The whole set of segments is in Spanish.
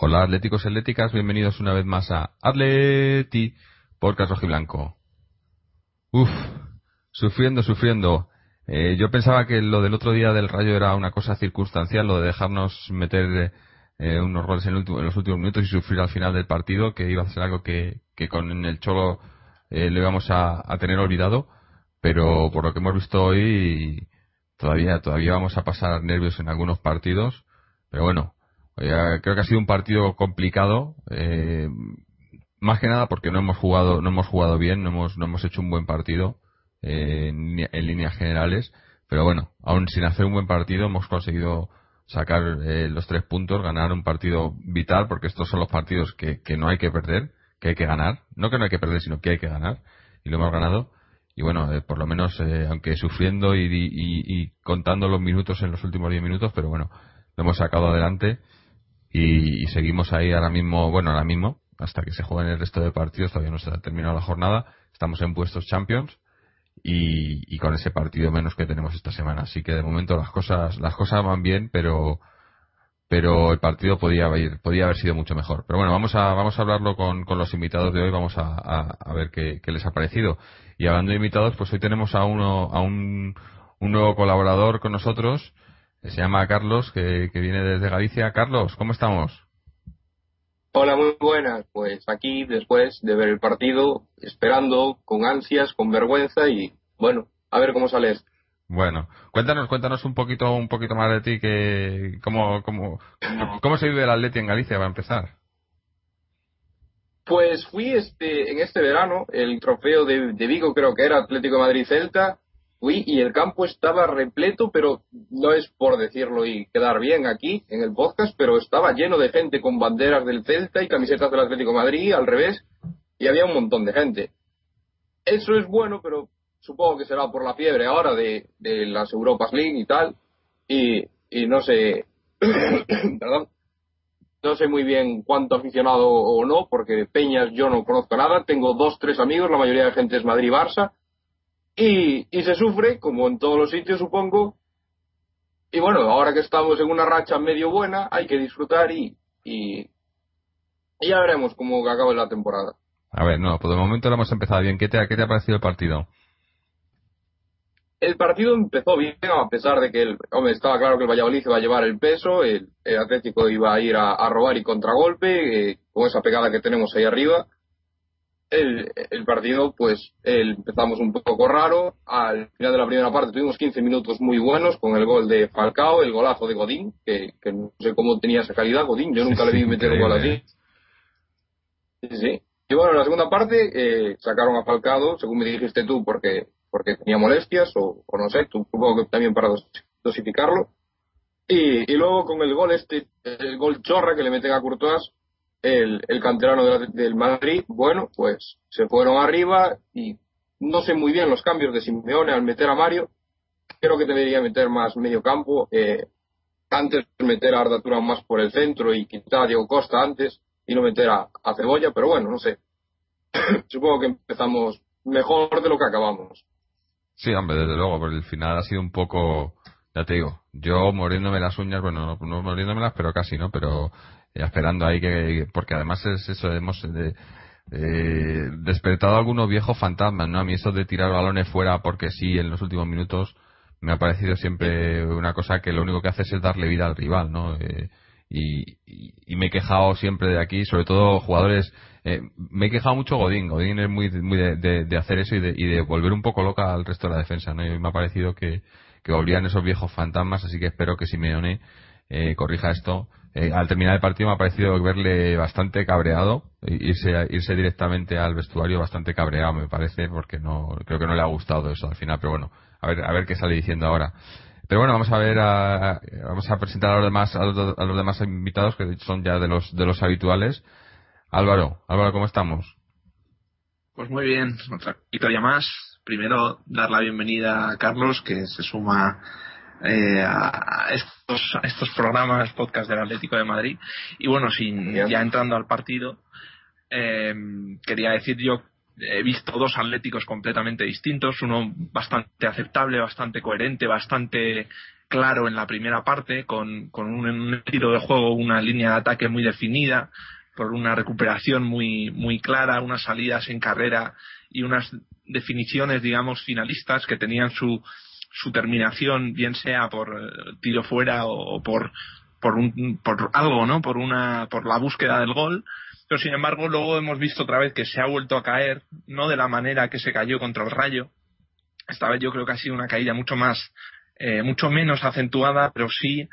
Hola atléticos y atléticas, bienvenidos una vez más a Atleti por Carlos Blanco. Uf, sufriendo, sufriendo. Eh, yo pensaba que lo del otro día del Rayo era una cosa circunstancial, lo de dejarnos meter eh, unos goles en, los últimos minutos y sufrir al final del partido, que iba a ser algo que, con el Cholo eh, lo íbamos a, a, tener olvidado, pero por lo que hemos visto hoy todavía todavía vamos a pasar nervios en algunos partidos, pero bueno, creo que ha sido un partido complicado, eh, más que nada porque no hemos jugado, no hemos jugado bien, no hemos, no hemos hecho un buen partido eh, en, líneas generales, pero bueno, aún sin hacer un buen partido hemos conseguido sacar eh, los tres puntos, ganar un partido vital, porque estos son los partidos que, que no hay que perder, que hay que ganar, no que no hay que perder, sino que hay que ganar, y lo hemos ganado. Y bueno, por lo menos, aunque sufriendo y, y, y, contando los minutos en los últimos diez minutos, pero bueno, lo hemos sacado adelante y, seguimos ahí ahora mismo, bueno, ahora mismo, hasta que se jueguen el resto de partidos, todavía no se ha terminado la jornada, estamos en puestos champions y, y, con ese partido menos que tenemos esta semana. Así que de momento las cosas, las cosas van bien, pero pero el partido podía haber, podía haber sido mucho mejor. Pero bueno, vamos a, vamos a hablarlo con, con los invitados de hoy, vamos a, a, ver qué, qué, les ha parecido. Y hablando de invitados, pues hoy tenemos a uno, a un, un nuevo colaborador con nosotros, se llama Carlos, que, viene desde Galicia. Carlos, ¿cómo estamos? Hola, muy buenas. Pues aquí, después de ver el partido, esperando con ansias, con vergüenza y, bueno, a ver cómo sale esto. Bueno, cuéntanos, cuéntanos un poquito, un poquito más de ti, que cómo, cómo, cómo se vive el Atleti en Galicia para empezar. Pues fui este, en este verano, el trofeo de, de Vigo creo que era Atlético Madrid Celta, fui y el campo estaba repleto, pero no es por decirlo y quedar bien aquí en el podcast, pero estaba lleno de gente con banderas del Celta y camisetas del Atlético Madrid, al revés, y había un montón de gente. Eso es bueno, pero supongo que será por la fiebre ahora de, las Europas League y tal, y, y no sé, perdón, no sé muy bien cuánto aficionado o no, porque Peñas yo no conozco nada, tengo dos, tres amigos, la mayoría de gente es Madrid-Barça, y, y se sufre, como en todos los sitios, supongo. Y bueno, ahora que estamos en una racha medio buena, hay que disfrutar y, y, ya veremos cómo acaba la temporada. A ver, no, por el momento lo hemos empezado bien. ¿Qué te, qué te ha parecido el partido? El partido empezó bien, a pesar de que el, hombre, estaba claro que el Valladolid iba a llevar el peso, el, Atlético iba a ir a, robar y contragolpe, eh, con esa pegada que tenemos ahí arriba el, el partido, pues empezamos un poco raro. Al final de la primera parte tuvimos 15 minutos muy buenos con el gol de Falcao, el golazo de Godín, que, que no sé cómo tenía esa calidad Godín, yo nunca le vi meter un gol así. Sí, sí. Y bueno, en la segunda parte eh, sacaron a Falcao, según me dijiste tú, porque porque tenía molestias o, o no sé, tú supongo que también para dosificarlo. Y, y luego con el gol este, el gol chorra que le meten a Courtois, el, el canterano del Madrid, bueno, pues se fueron arriba y no sé muy bien los cambios de Simeone al meter a Mario. Creo que debería meter más medio campo. Eh, antes meter a Arda más por el centro y quitar a Diego Costa antes y no meter a, Cebolla, pero bueno, no sé. Supongo que empezamos mejor de lo que acabamos. Sí, hombre, desde luego, pero el final ha sido un poco, ya te digo, yo muriéndome las uñas, bueno, no, no muriéndomelas, pero casi, ¿no? Pero esperando ahí que porque además es eso hemos de, eh, despertado algunos viejos fantasmas, ¿no? A mí eso de tirar balones fuera porque sí en los últimos minutos me ha parecido siempre una cosa que lo único que hace es darle vida al rival, ¿no? Eh, y, y, me he quejado siempre de aquí, sobre todo jugadores. Eh, me he quejado mucho Godín. Godín es muy, muy de, de, hacer eso y de, y de, volver un poco loca al resto de la defensa, ¿no? Y me ha parecido que, que volvían esos viejos fantasmas, así que espero que Simeone eh, corrija esto. Eh, al terminar el partido me ha parecido verle bastante cabreado, irse, irse directamente al vestuario bastante cabreado, me parece, porque no creo que no le ha gustado eso al final, pero bueno, a ver, a ver qué sale diciendo ahora. Pero bueno, vamos a ver, a, vamos a presentar a los demás, a los, demás invitados que son ya de los, de los habituales. Álvaro, Álvaro, ¿cómo estamos? Pues muy bien, otra victoria más. Primero, dar la bienvenida a Carlos, que se suma eh, a, estos, a estos programas, podcast del Atlético de Madrid. Y bueno, sin, ya entrando al partido, eh, quería decir yo he visto dos Atléticos completamente distintos, uno bastante aceptable, bastante coherente, bastante claro en la primera parte, con, con un, estilo de juego, una línea de ataque muy definida, por una recuperación muy, muy clara, unas salidas en carrera y unas definiciones, digamos, finalistas que tenían su, su terminación, bien sea por eh, tiro fuera o, por, por, un, por algo, ¿no? Por una, por la búsqueda del gol pero sin embargo, luego hemos visto otra vez que se ha vuelto a caer, no de la manera que se cayó contra el Rayo. Esta vez yo creo que ha sido una caída mucho más, eh, mucho menos acentuada, pero sí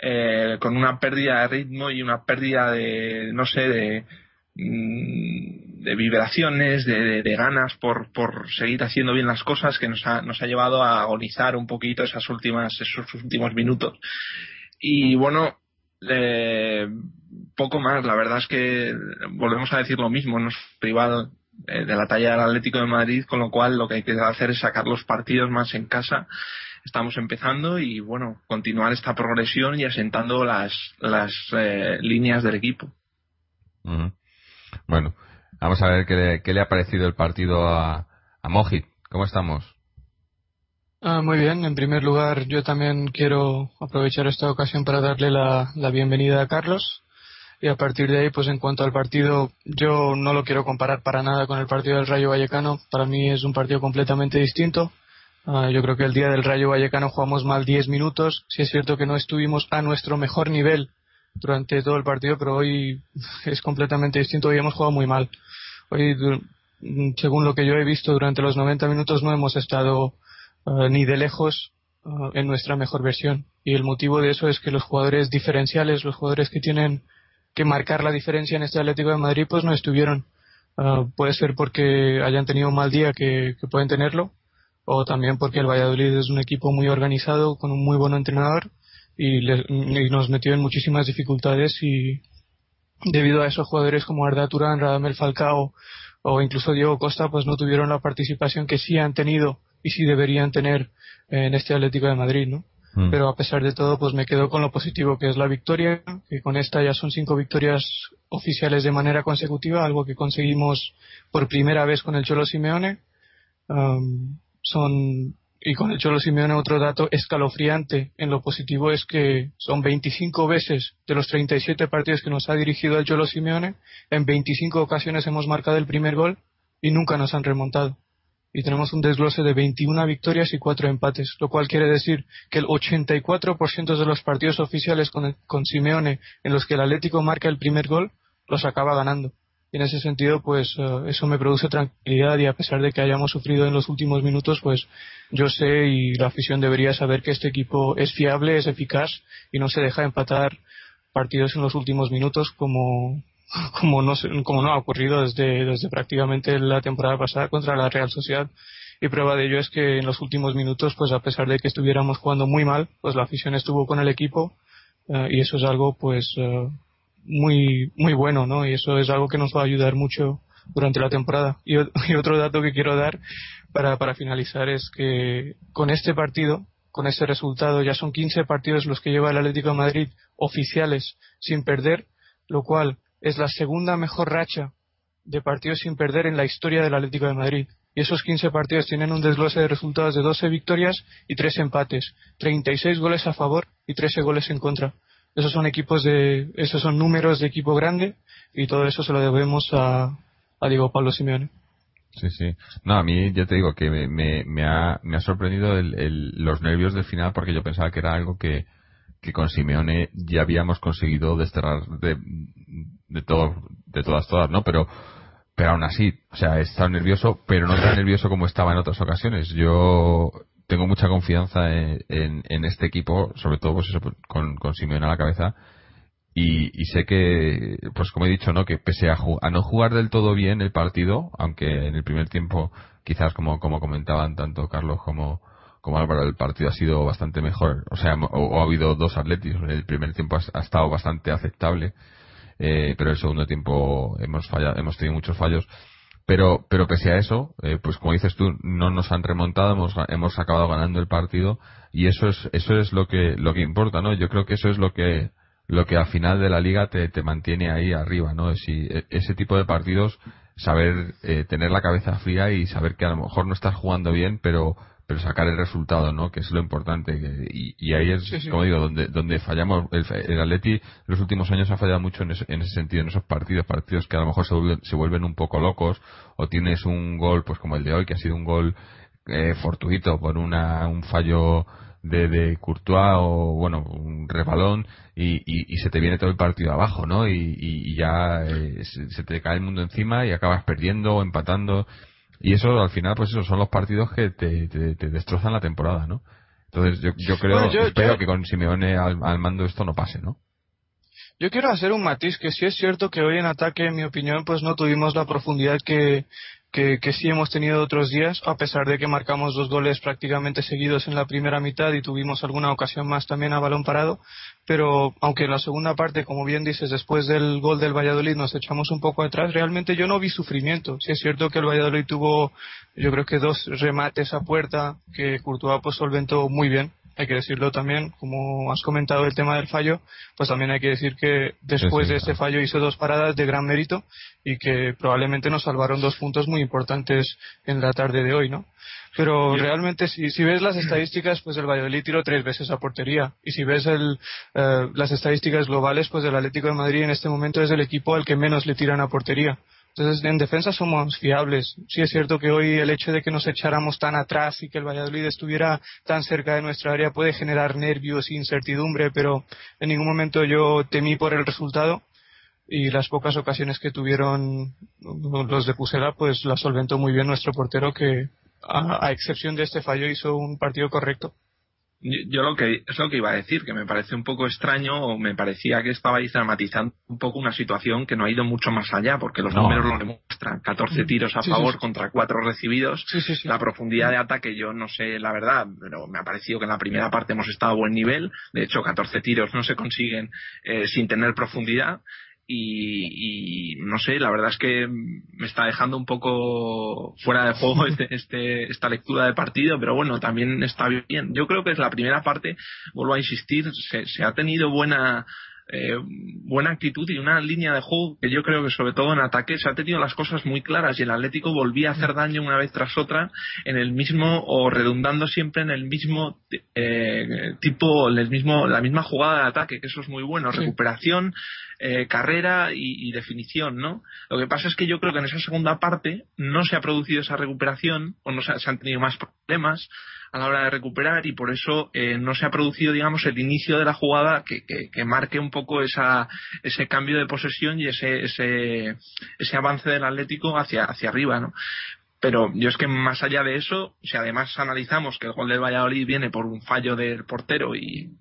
eh, con una pérdida de ritmo y una pérdida de, no sé, de, de vibraciones, de, ganas por, por seguir haciendo bien las cosas que nos ha, nos ha llevado a agonizar un poquito esas últimas, esos últimos minutos. Y bueno, eh, poco más, la verdad es que volvemos a decir lo mismo, nos privado eh, de la talla del Atlético de Madrid, con lo cual lo que hay que hacer es sacar los partidos más en casa. Estamos empezando y bueno, continuar esta progresión y asentando las, las eh, líneas del equipo. Bueno, vamos a ver qué le, qué le, ha parecido el partido a, a Mojit. ¿Cómo estamos? Ah, muy bien, en primer lugar yo también quiero aprovechar esta ocasión para darle la, bienvenida a Carlos y a partir de ahí, pues en cuanto al partido, yo no lo quiero comparar para nada con el partido del Rayo Vallecano, para mí es un partido completamente distinto. Ah, yo creo que el día del Rayo Vallecano jugamos mal 10 minutos, si es cierto que no estuvimos a nuestro mejor nivel durante todo el partido, pero hoy es completamente distinto, hoy hemos jugado muy mal. Hoy, según lo que yo he visto durante los 90 minutos, no hemos estado eh, ni de lejos eh, en nuestra mejor versión. Y el motivo de eso es que los jugadores diferenciales, los jugadores que tienen que marcar la diferencia en este Atlético de Madrid, pues no estuvieron. Eh, puede ser porque hayan tenido un mal día que, pueden tenerlo, o también porque el Valladolid es un equipo muy organizado, con un muy buen entrenador, y, nos metió en muchísimas dificultades y debido a esos jugadores como Arda Turán, Radamel Falcao o incluso Diego Costa, pues no tuvieron la participación que sí han tenido y si deberían tener en este Atlético de Madrid, ¿no? Mm. Pero a pesar de todo, pues me quedo con lo positivo que es la victoria, que con esta ya son cinco victorias oficiales de manera consecutiva, algo que conseguimos por primera vez con el Cholo Simeone. son y con el Cholo Simeone otro dato escalofriante en lo positivo es que son 25 veces de los 37 partidos que nos ha dirigido el Cholo Simeone, en 25 ocasiones hemos marcado el primer gol y nunca nos han remontado y tenemos un desglose de 21 victorias y 4 empates, lo cual quiere decir que el 84% de los partidos oficiales con, con Simeone en los que el Atlético marca el primer gol los acaba ganando. Y en ese sentido, pues eh, eso me produce tranquilidad y a pesar de que hayamos sufrido en los últimos minutos, pues yo sé y la afición debería saber que este equipo es fiable, es eficaz y no se deja empatar partidos en los últimos minutos como, como no, como no ha ocurrido desde, desde prácticamente la temporada pasada contra la Real Sociedad. Y prueba de ello es que en los últimos minutos, pues a pesar de que estuviéramos jugando muy mal, pues la afición estuvo con el equipo eh, y eso es algo pues eh, muy muy bueno, ¿no? Y eso es algo que nos va a ayudar mucho durante la temporada. Y, otro dato que quiero dar para, para finalizar es que con este partido, con este resultado, ya son 15 partidos los que lleva el Atlético de Madrid oficiales sin perder, lo cual es la segunda mejor racha de partidos sin perder en la historia del Atlético de Madrid. Y esos 15 partidos tienen un desglose de resultados de 12 victorias y 3 empates, 36 goles a favor y 13 goles en contra. Esos son equipos de, esos son números de equipo grande y todo eso se lo debemos a, a Diego Pablo Simeone. Sí, sí. No, a mí ya te digo que me, me, ha, me ha sorprendido el, los nervios del final porque yo pensaba que era algo que, que con Simeone ya habíamos conseguido desterrar de, de todo, de todas todas, ¿no? Pero, pero aún así, o sea, he estado nervioso, pero no tan nervioso como estaba en otras ocasiones. Yo tengo mucha confianza en, este equipo, sobre todo pues eso, con, con Simeone a la cabeza. Y, y, sé que, pues como he dicho, ¿no? Que pese a, a, no jugar del todo bien el partido, aunque en el primer tiempo, quizás como, como comentaban tanto Carlos como, como Álvaro, el partido ha sido bastante mejor. O sea, o, ha habido dos atletis. El primer tiempo ha, estado bastante aceptable, eh, pero el segundo tiempo hemos fallado, hemos tenido muchos fallos. Pero, pero pese a eso, eh, pues como dices tú, no nos han remontado, hemos, hemos acabado ganando el partido y eso es, eso es lo que, lo que importa, ¿no? Yo creo que eso es lo que, lo que al final de la liga te, te mantiene ahí arriba, ¿no? Si, e, ese tipo de partidos, saber eh, tener la cabeza fría y saber que a lo mejor no estás jugando bien, pero, pero sacar el resultado, ¿no? Que es lo importante. y, ahí es, como digo, donde, donde fallamos. El, el Atleti los últimos años ha fallado mucho en ese, en ese sentido, en esos partidos, partidos que a lo mejor se vuelven, se vuelven un poco locos, o tienes un gol, pues como el de hoy, que ha sido un gol eh, fortuito por una, un fallo de, de Courtois o, bueno, un rebalón y, y, y, se te viene todo el partido abajo, ¿no? Y, y ya eh, se, se, te cae el mundo encima y acabas perdiendo o empatando. Y eso al final, pues esos son los partidos que te, te, destrozan la temporada, ¿no? Entonces yo, yo creo, espero que con Simeone al, al, mando esto no pase, ¿no? Yo quiero hacer un matiz que sí es cierto que hoy en ataque, en mi opinión, pues no tuvimos la profundidad que, que, que, sí hemos tenido otros días, a pesar de que marcamos dos goles prácticamente seguidos en la primera mitad y tuvimos alguna ocasión más también a balón parado, pero aunque en la segunda parte, como bien dices, después del gol del Valladolid nos echamos un poco atrás, realmente yo no vi sufrimiento. Sí es cierto que el Valladolid tuvo, yo creo que dos remates a puerta que Courtois pues solventó muy bien, hay que decirlo también, como has comentado el tema del fallo, pues también hay que decir que después de este fallo hizo dos paradas de gran mérito y que probablemente nos salvaron dos puntos muy importantes en la tarde de hoy, ¿no? Pero realmente si, si ves las estadísticas, pues el Valladolid tiró tres veces a portería. Y si ves el, eh, las estadísticas globales, pues el Atlético de Madrid en este momento es el equipo al que menos le tiran a portería. Entonces, en defensa somos fiables. Sí es cierto que hoy el hecho de que nos echáramos tan atrás y que el Valladolid estuviera tan cerca de nuestra área puede generar nervios e incertidumbre, pero en ningún momento yo temí por el resultado y las pocas ocasiones que tuvieron los de Pusela, pues la solventó muy bien nuestro portero que, a excepción de este fallo, hizo un partido correcto. Yo lo que es lo que iba a decir, que me parece un poco extraño o me parecía que estabais dramatizando un poco una situación que no ha ido mucho más allá, porque los números lo demuestran. 14 tiros a favor contra 4 recibidos. la profundidad de ataque yo no sé la verdad, pero me ha parecido que en la primera parte hemos estado a buen nivel. De hecho, 14 tiros no se consiguen eh, sin tener profundidad y, no sé, la verdad es que me está dejando un poco fuera de juego este, este, esta lectura de partido, pero bueno, también está bien. Yo creo que es la primera parte, vuelvo a insistir, se, se ha tenido buena eh, buena actitud y una línea de juego que yo creo que sobre todo en ataque se ha tenido las cosas muy claras y el Atlético volvía a hacer daño una vez tras otra en el mismo o redundando siempre en el mismo eh, tipo, el mismo, la misma jugada de ataque, que eso es muy bueno, recuperación, eh, carrera y, definición, ¿no? Lo que pasa es que yo creo que en esa segunda parte no se ha producido esa recuperación o no se han tenido más problemas a la hora de recuperar y por eso eh, no se ha producido, digamos, el inicio de la jugada que, que, marque un poco esa, ese cambio de posesión y ese, ese, ese avance del Atlético hacia, hacia arriba, ¿no? Pero yo es que más allá de eso, si además analizamos que el gol del Valladolid viene por un fallo del portero y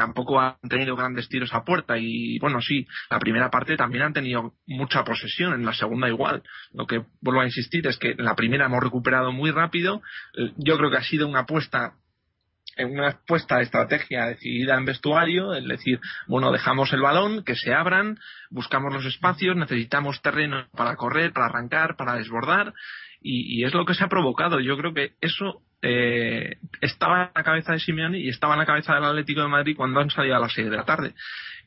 tampoco han tenido grandes tiros a puerta y bueno sí la primera parte también han tenido mucha posesión en la segunda igual. Lo que vuelvo a insistir es que en la primera hemos recuperado muy rápido. Eh, yo creo que ha sido una apuesta una apuesta de estrategia decidida en vestuario, es decir, bueno, dejamos el balón, que se abran, buscamos los espacios, necesitamos terreno para correr, para arrancar, para desbordar, y, y es lo que se ha provocado. Yo creo que eso eh, estaba en la cabeza de Simeone y estaba en la cabeza del Atlético de Madrid cuando han salido a las 6 de la tarde.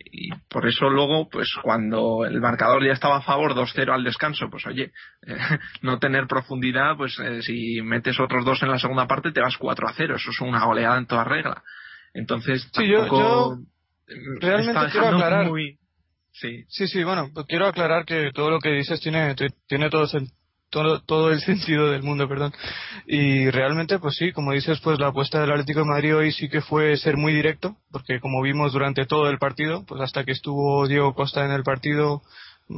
Y por eso luego, pues cuando el marcador ya estaba a favor 2-0 al descanso, pues oye, eh, no tener profundidad, pues eh, si metes otros dos en la segunda parte te vas 4-0. Eso es una goleada en toda regla. Entonces, sí, yo, realmente quiero aclarar. Sí. Sí, sí, bueno, pues quiero aclarar que todo lo que dices tiene, tiene todo, todo, todo el sentido del mundo, perdón. Y realmente, pues sí, como dices, pues la apuesta del Atlético de Madrid hoy sí que fue ser muy directo, porque como vimos durante todo el partido, pues hasta que estuvo Diego Costa en el partido,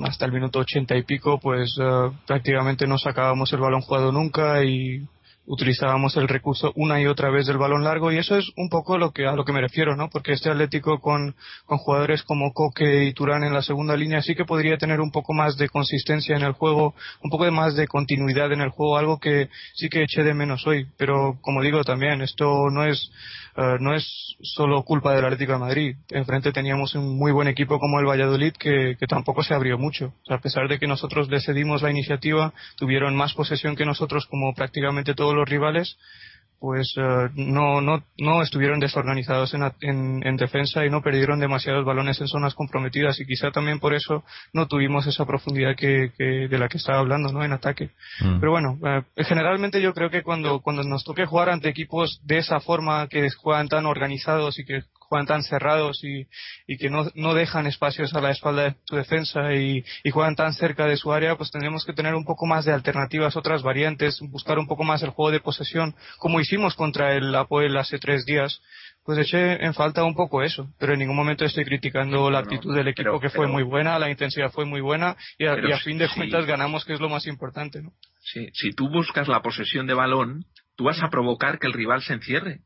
hasta el minuto ochenta y pico, pues uh, prácticamente no sacábamos el balón jugado nunca y utilizábamos el recurso una y otra vez del balón largo y eso es un poco lo que a lo que me refiero, ¿no? Porque este Atlético con, con jugadores como Coque y Turán en la segunda línea sí que podría tener un poco más de consistencia en el juego, un poco de más de continuidad en el juego, algo que sí que eché de menos hoy. Pero como digo también, esto no es eh, no es solo culpa del Atlético de Madrid. Enfrente teníamos un muy buen equipo como el Valladolid que, tampoco se abrió mucho. A pesar de que nosotros le cedimos la iniciativa, tuvieron más posesión que nosotros como prácticamente todos los rivales pues uh, no, no, no estuvieron desorganizados en, en, en, defensa y no perdieron demasiados balones en zonas comprometidas y quizá también por eso no tuvimos esa profundidad que, que de la que estaba hablando ¿no? en ataque. Mm. Pero bueno, uh, generalmente yo creo que cuando, cuando nos toque jugar ante equipos de esa forma que juegan tan organizados y que juegan tan cerrados y, y que no, no, dejan espacios a la espalda de su defensa y, y, juegan tan cerca de su área, pues tendremos que tener un poco más de alternativas, otras variantes, buscar un poco más el juego de posesión, como hicimos contra el Apoel hace tres días. Pues eché en falta un poco eso, pero en ningún momento estoy criticando la actitud del equipo que fue muy buena, la intensidad fue muy buena y a, y a fin de cuentas ganamos, que es lo más importante, ¿no? Sí, si tú buscas la posesión de balón, tú vas a provocar que el rival se encierre.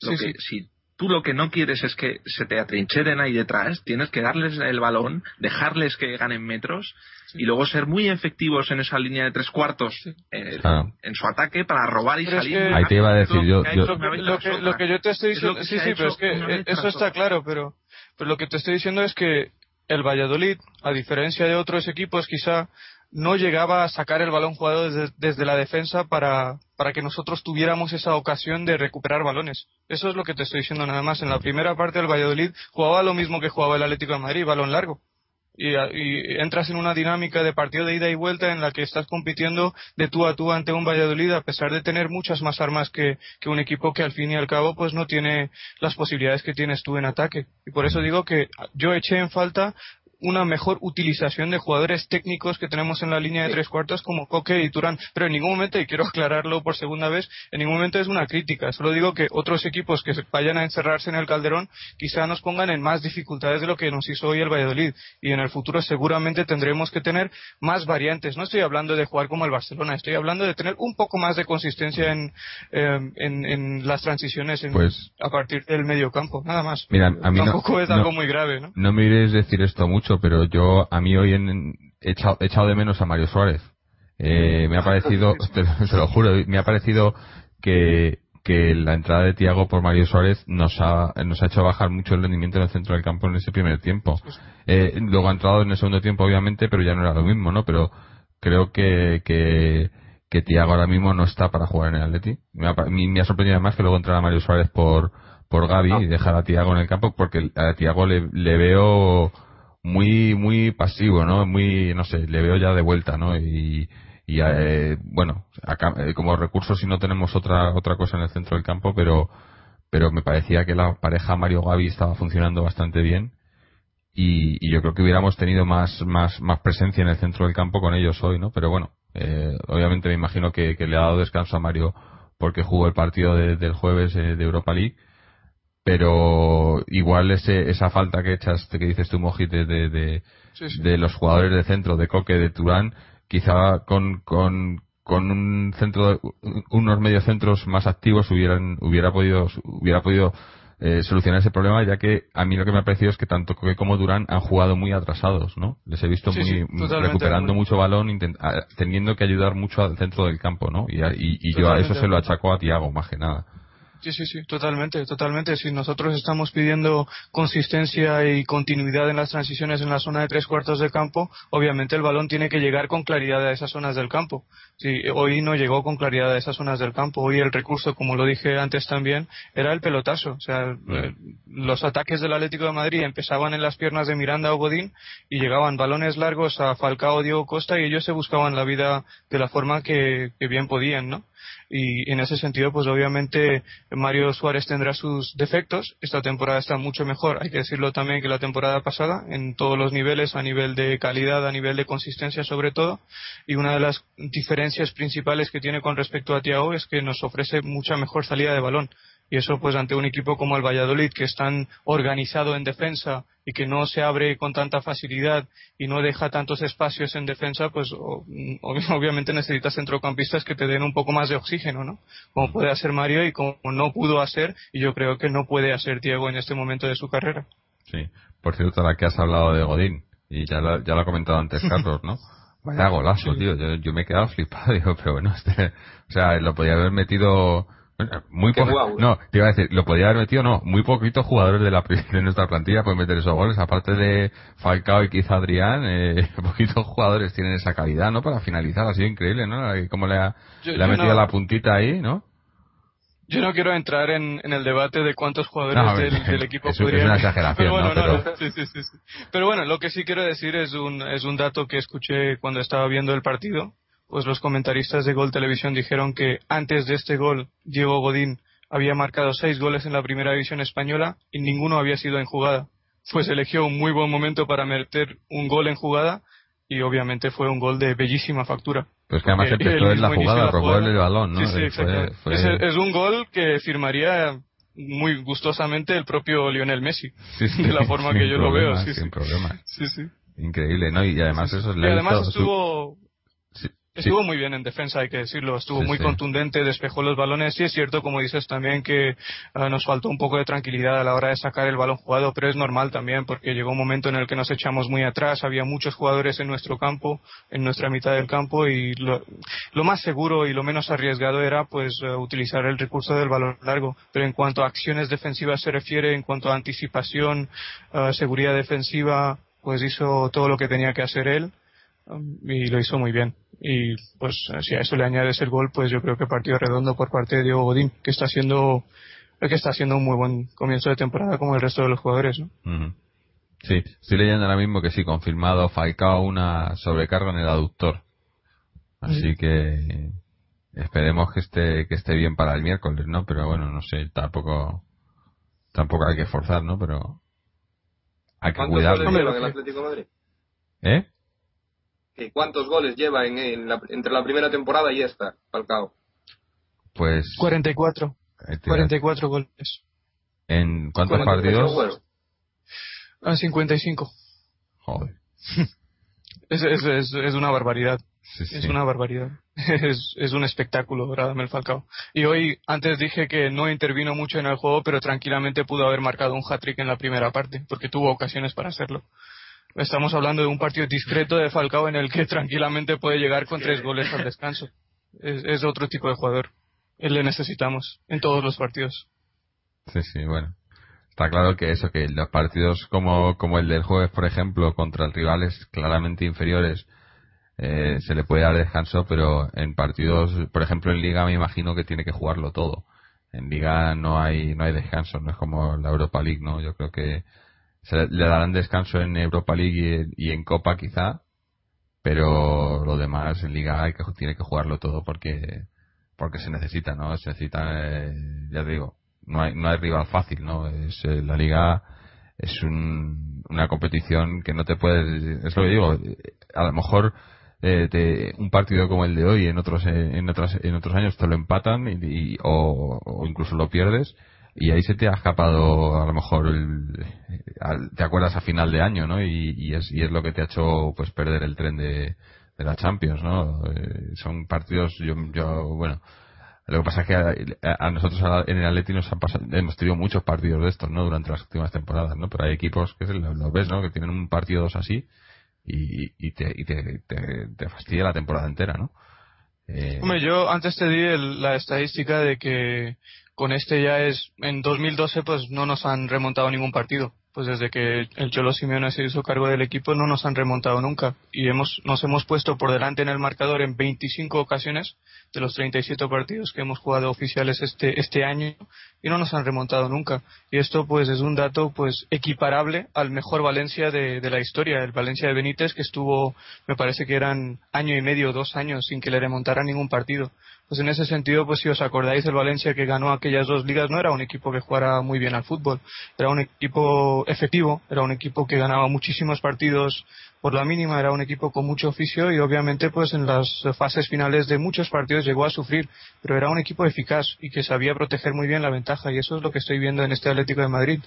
Lo sí, que, sí. Si tú lo que no quieres es que se te atrincheren ahí detrás, tienes que darles el balón, dejarles que ganen metros sí. y luego ser muy efectivos en esa línea de tres cuartos sí. eh, ah. en su ataque para robar y pero salir. Es que, ahí te iba a decir yo. yo lo, que, lo, que, lo, que, yo te estoy diciendo, sí, sí, pero es que eso está claro, pero, pero lo que te estoy diciendo es que el Valladolid, a diferencia de otros equipos, quizá no llegaba a sacar el balón jugado desde, desde, la defensa para, para que nosotros tuviéramos esa ocasión de recuperar balones. Eso es lo que te estoy diciendo nada más. En la primera parte del Valladolid jugaba lo mismo que jugaba el Atlético de Madrid, balón largo. Y, y, entras en una dinámica de partido de ida y vuelta en la que estás compitiendo de tú a tú ante un Valladolid a pesar de tener muchas más armas que, que un equipo que al fin y al cabo pues no tiene las posibilidades que tienes tú en ataque. Y por eso digo que yo eché en falta una mejor utilización de jugadores técnicos que tenemos en la línea de tres cuartos como Coque y Turán. Pero en ningún momento, y quiero aclararlo por segunda vez, en ningún momento es una crítica. Solo digo que otros equipos que vayan a encerrarse en el Calderón quizá nos pongan en más dificultades de lo que nos hizo hoy el Valladolid. Y en el futuro seguramente tendremos que tener más variantes. No estoy hablando de jugar como el Barcelona, estoy hablando de tener un poco más de consistencia en, eh, en, en, las transiciones en, pues, a partir del medio campo. Nada más. Mira, a mí Tampoco no, es algo no, muy grave, ¿no? No me iréis decir esto mucho pero yo a mí hoy en, he, echado, he, echado, de menos a Mario Suárez. Eh, me ha parecido, te, te, lo juro, me ha parecido que, que la entrada de Tiago por Mario Suárez nos ha, nos ha hecho bajar mucho el rendimiento en el centro del campo en ese primer tiempo. Eh, luego ha entrado en el segundo tiempo, obviamente, pero ya no era lo mismo, ¿no? Pero creo que, que, que Tiago ahora mismo no está para jugar en el Atleti. Me ha, me ha sorprendido además que luego entrara Mario Suárez por, por Gaby y dejar a Tiago en el campo porque a Tiago le, le veo muy muy pasivo no muy no sé le veo ya de vuelta no y, y eh, bueno acá, eh, como recurso si no tenemos otra otra cosa en el centro del campo pero pero me parecía que la pareja Mario Gavi estaba funcionando bastante bien y, yo creo que hubiéramos tenido más más más presencia en el centro del campo con ellos hoy no pero bueno eh, obviamente me imagino que, que, le ha dado descanso a Mario porque jugó el partido de, del jueves de Europa League pero igual ese, esa falta que echas, que dices tú, Mojit, de, de, de, sí, sí. de, los jugadores de centro, de Coque, de Turán, quizá con, con, con un centro, unos mediocentros más activos hubieran, hubiera podido, hubiera podido eh, solucionar ese problema, ya que a mí lo que me ha parecido es que tanto Coque como Durán han jugado muy atrasados, ¿no? Les he visto sí, muy, recuperando muy... mucho balón, intent, teniendo que ayudar mucho al centro del campo, ¿no? Y, y, y yo a eso se lo achaco a Tiago, más que nada. Sí, sí, sí, totalmente, totalmente. Si nosotros estamos pidiendo consistencia y continuidad en las transiciones en la zona de tres cuartos de campo, obviamente el balón tiene que llegar con claridad a esas zonas del campo. Sí, hoy no llegó con claridad a esas zonas del campo. Hoy el recurso, como lo dije antes también, era el pelotazo. O sea, eh, los ataques del Atlético de Madrid empezaban en las piernas de Miranda o Godín y llegaban balones largos a Falcao, Diego Costa y ellos se buscaban la vida de la forma que, que bien podían, ¿no? Y en ese sentido pues obviamente Mario Suárez tendrá sus defectos. Esta temporada está mucho mejor. Hay que decirlo también que la temporada pasada en todos los niveles a nivel de calidad a nivel de consistencia sobre todo. Y una de las diferencias principales que tiene con respecto a Thiago es que nos ofrece mucha mejor salida de balón y eso pues ante un equipo como el Valladolid que es tan organizado en defensa y que no se abre con tanta facilidad y no deja tantos espacios en defensa pues obviamente necesitas centrocampistas que te den un poco más de oxígeno ¿no? como puede hacer Mario y como no pudo hacer y yo creo que no puede hacer Diego en este momento de su carrera sí por cierto la que has hablado de Godín y ya lo, ya lo ha comentado antes Carlos ¿no? Vaya golazo, tío. Yo, me he quedado flipado, digo, pero bueno, este, o sea, lo podía haber metido muy poco, no, te iba a decir, lo podía haber metido, no, muy poquitos jugadores de la de nuestra plantilla pueden meter esos goles, aparte de Falcao y quizá Adrián, eh, poquitos jugadores tienen esa calidad, ¿no? Para finalizar, ha sido increíble, ¿no? Como le ha, le ha metido la puntita ahí, ¿no? Yo no quiero entrar en, el debate de cuántos jugadores del, equipo es, podrían... Es una exageración, pero bueno, ¿no? Pero... Sí, sí, sí, pero bueno, lo que sí quiero decir es un, es un dato que escuché cuando estaba viendo el partido, pues los comentaristas de Gol Televisión dijeron que antes de este gol, Diego Godín había marcado seis goles en la primera división española y ninguno había sido en jugada. Pues eligió un muy buen momento para meter un gol en jugada y obviamente fue un gol de bellísima factura. Pues que además empezó en la jugada, robó el balón, ¿no? Sí, sí, Es, un gol que firmaría muy gustosamente el propio Lionel Messi, de la forma que yo lo veo. sin problema. Sí, sí. Increíble, ¿no? Y además eso es... Y además estuvo... Estuvo muy bien en defensa, hay que decirlo. Estuvo muy contundente, despejó los balones. Y es cierto, como dices también, que ah, nos faltó un poco de tranquilidad a la hora de sacar el balón jugado, pero es normal también, porque llegó un momento en el que nos echamos muy atrás. Había muchos jugadores en nuestro campo, en nuestra mitad del campo, y lo, más seguro y lo menos arriesgado era, pues, ah, utilizar el recurso del balón largo. Pero en cuanto a acciones defensivas se refiere, en cuanto a anticipación, uh, seguridad defensiva, pues hizo todo lo que tenía que hacer él y lo hizo muy bien. Y pues si a eso le añades el gol, pues yo creo que partido redondo por parte de Diego Godín, que está haciendo que está haciendo un muy buen comienzo de temporada como el resto de los jugadores, ¿no? Sí, estoy leyendo ahora mismo que sí, confirmado Falcao una sobrecarga en el aductor. Así que esperemos que esté que esté bien para el miércoles, ¿no? Pero bueno, no sé, tampoco tampoco hay que forzar, ¿no? Pero hay que cuidarlo. ¿Eh? ¿Cuántos goles lleva en, entre la primera temporada y esta, Falcao? Pues. 44. 44 goles. ¿En cuántos partidos? En 55. Joder. es, es, es, una barbaridad. Es una barbaridad. Es, es un espectáculo, Radamel Falcao. Y hoy, antes dije que no intervino mucho en el juego, pero tranquilamente pudo haber marcado un hat-trick en la primera parte, porque tuvo ocasiones para hacerlo. Estamos hablando de un partido discreto de Falcao en el que tranquilamente puede llegar con tres goles al descanso. Es, otro tipo de jugador. Él le necesitamos en todos los partidos. Sí, sí, bueno. Está claro que eso, que los partidos como, como el del jueves, por ejemplo, contra rivales claramente inferiores, eh, se le puede dar descanso, pero en partidos, por ejemplo, en Liga me imagino que tiene que jugarlo todo. En Liga no hay, no hay descanso, no es como la Europa League, ¿no? Yo creo que le darán descanso en Europa League y, en Copa quizá, pero lo demás en Liga hay que, tiene que jugarlo todo porque porque se necesita, ¿no? Se necesita, eh, ya te digo, no hay, no hay rival fácil, ¿no? Es, eh, la Liga es un, una competición que no te puedes, es lo que digo, a lo mejor eh, un partido como el de hoy en otros en otros en otros años te lo empatan y, o, incluso lo pierdes y ahí se te ha escapado a lo mejor el, te acuerdas a final de año no y, es y es lo que te ha hecho pues perder el tren de, de la Champions no eh, son partidos yo, yo bueno lo que pasa es que a, nosotros en el Atleti nos han pasado, hemos tenido muchos partidos de estos no durante las últimas temporadas no pero hay equipos que lo, ves no que tienen un partido dos así y, y, te, y te, te, fastidia la temporada entera no eh... Hombre, yo antes te di la estadística de que con este ya es, en 2012 pues no nos han remontado ningún partido. Pues desde que el Cholo Simeone se hizo cargo del equipo no nos han remontado nunca. Y hemos, nos hemos puesto por delante en el marcador en 25 ocasiones de los 37 partidos que hemos jugado oficiales este, este año y no nos han remontado nunca. Y esto pues es un dato pues equiparable al mejor Valencia de, de la historia, el Valencia de Benítez que estuvo, me parece que eran año y medio, dos años sin que le remontara ningún partido Pues en ese sentido, pues si os acordáis, el Valencia que ganó aquellas dos ligas no era un equipo que jugara muy bien al fútbol, era un equipo efectivo, era un equipo que ganaba muchísimos partidos por la mínima, era un equipo con mucho oficio y obviamente pues en las fases finales de muchos partidos llegó a sufrir, pero era un equipo eficaz y que sabía proteger muy bien la ventaja y eso es lo que estoy viendo en este Atlético de Madrid.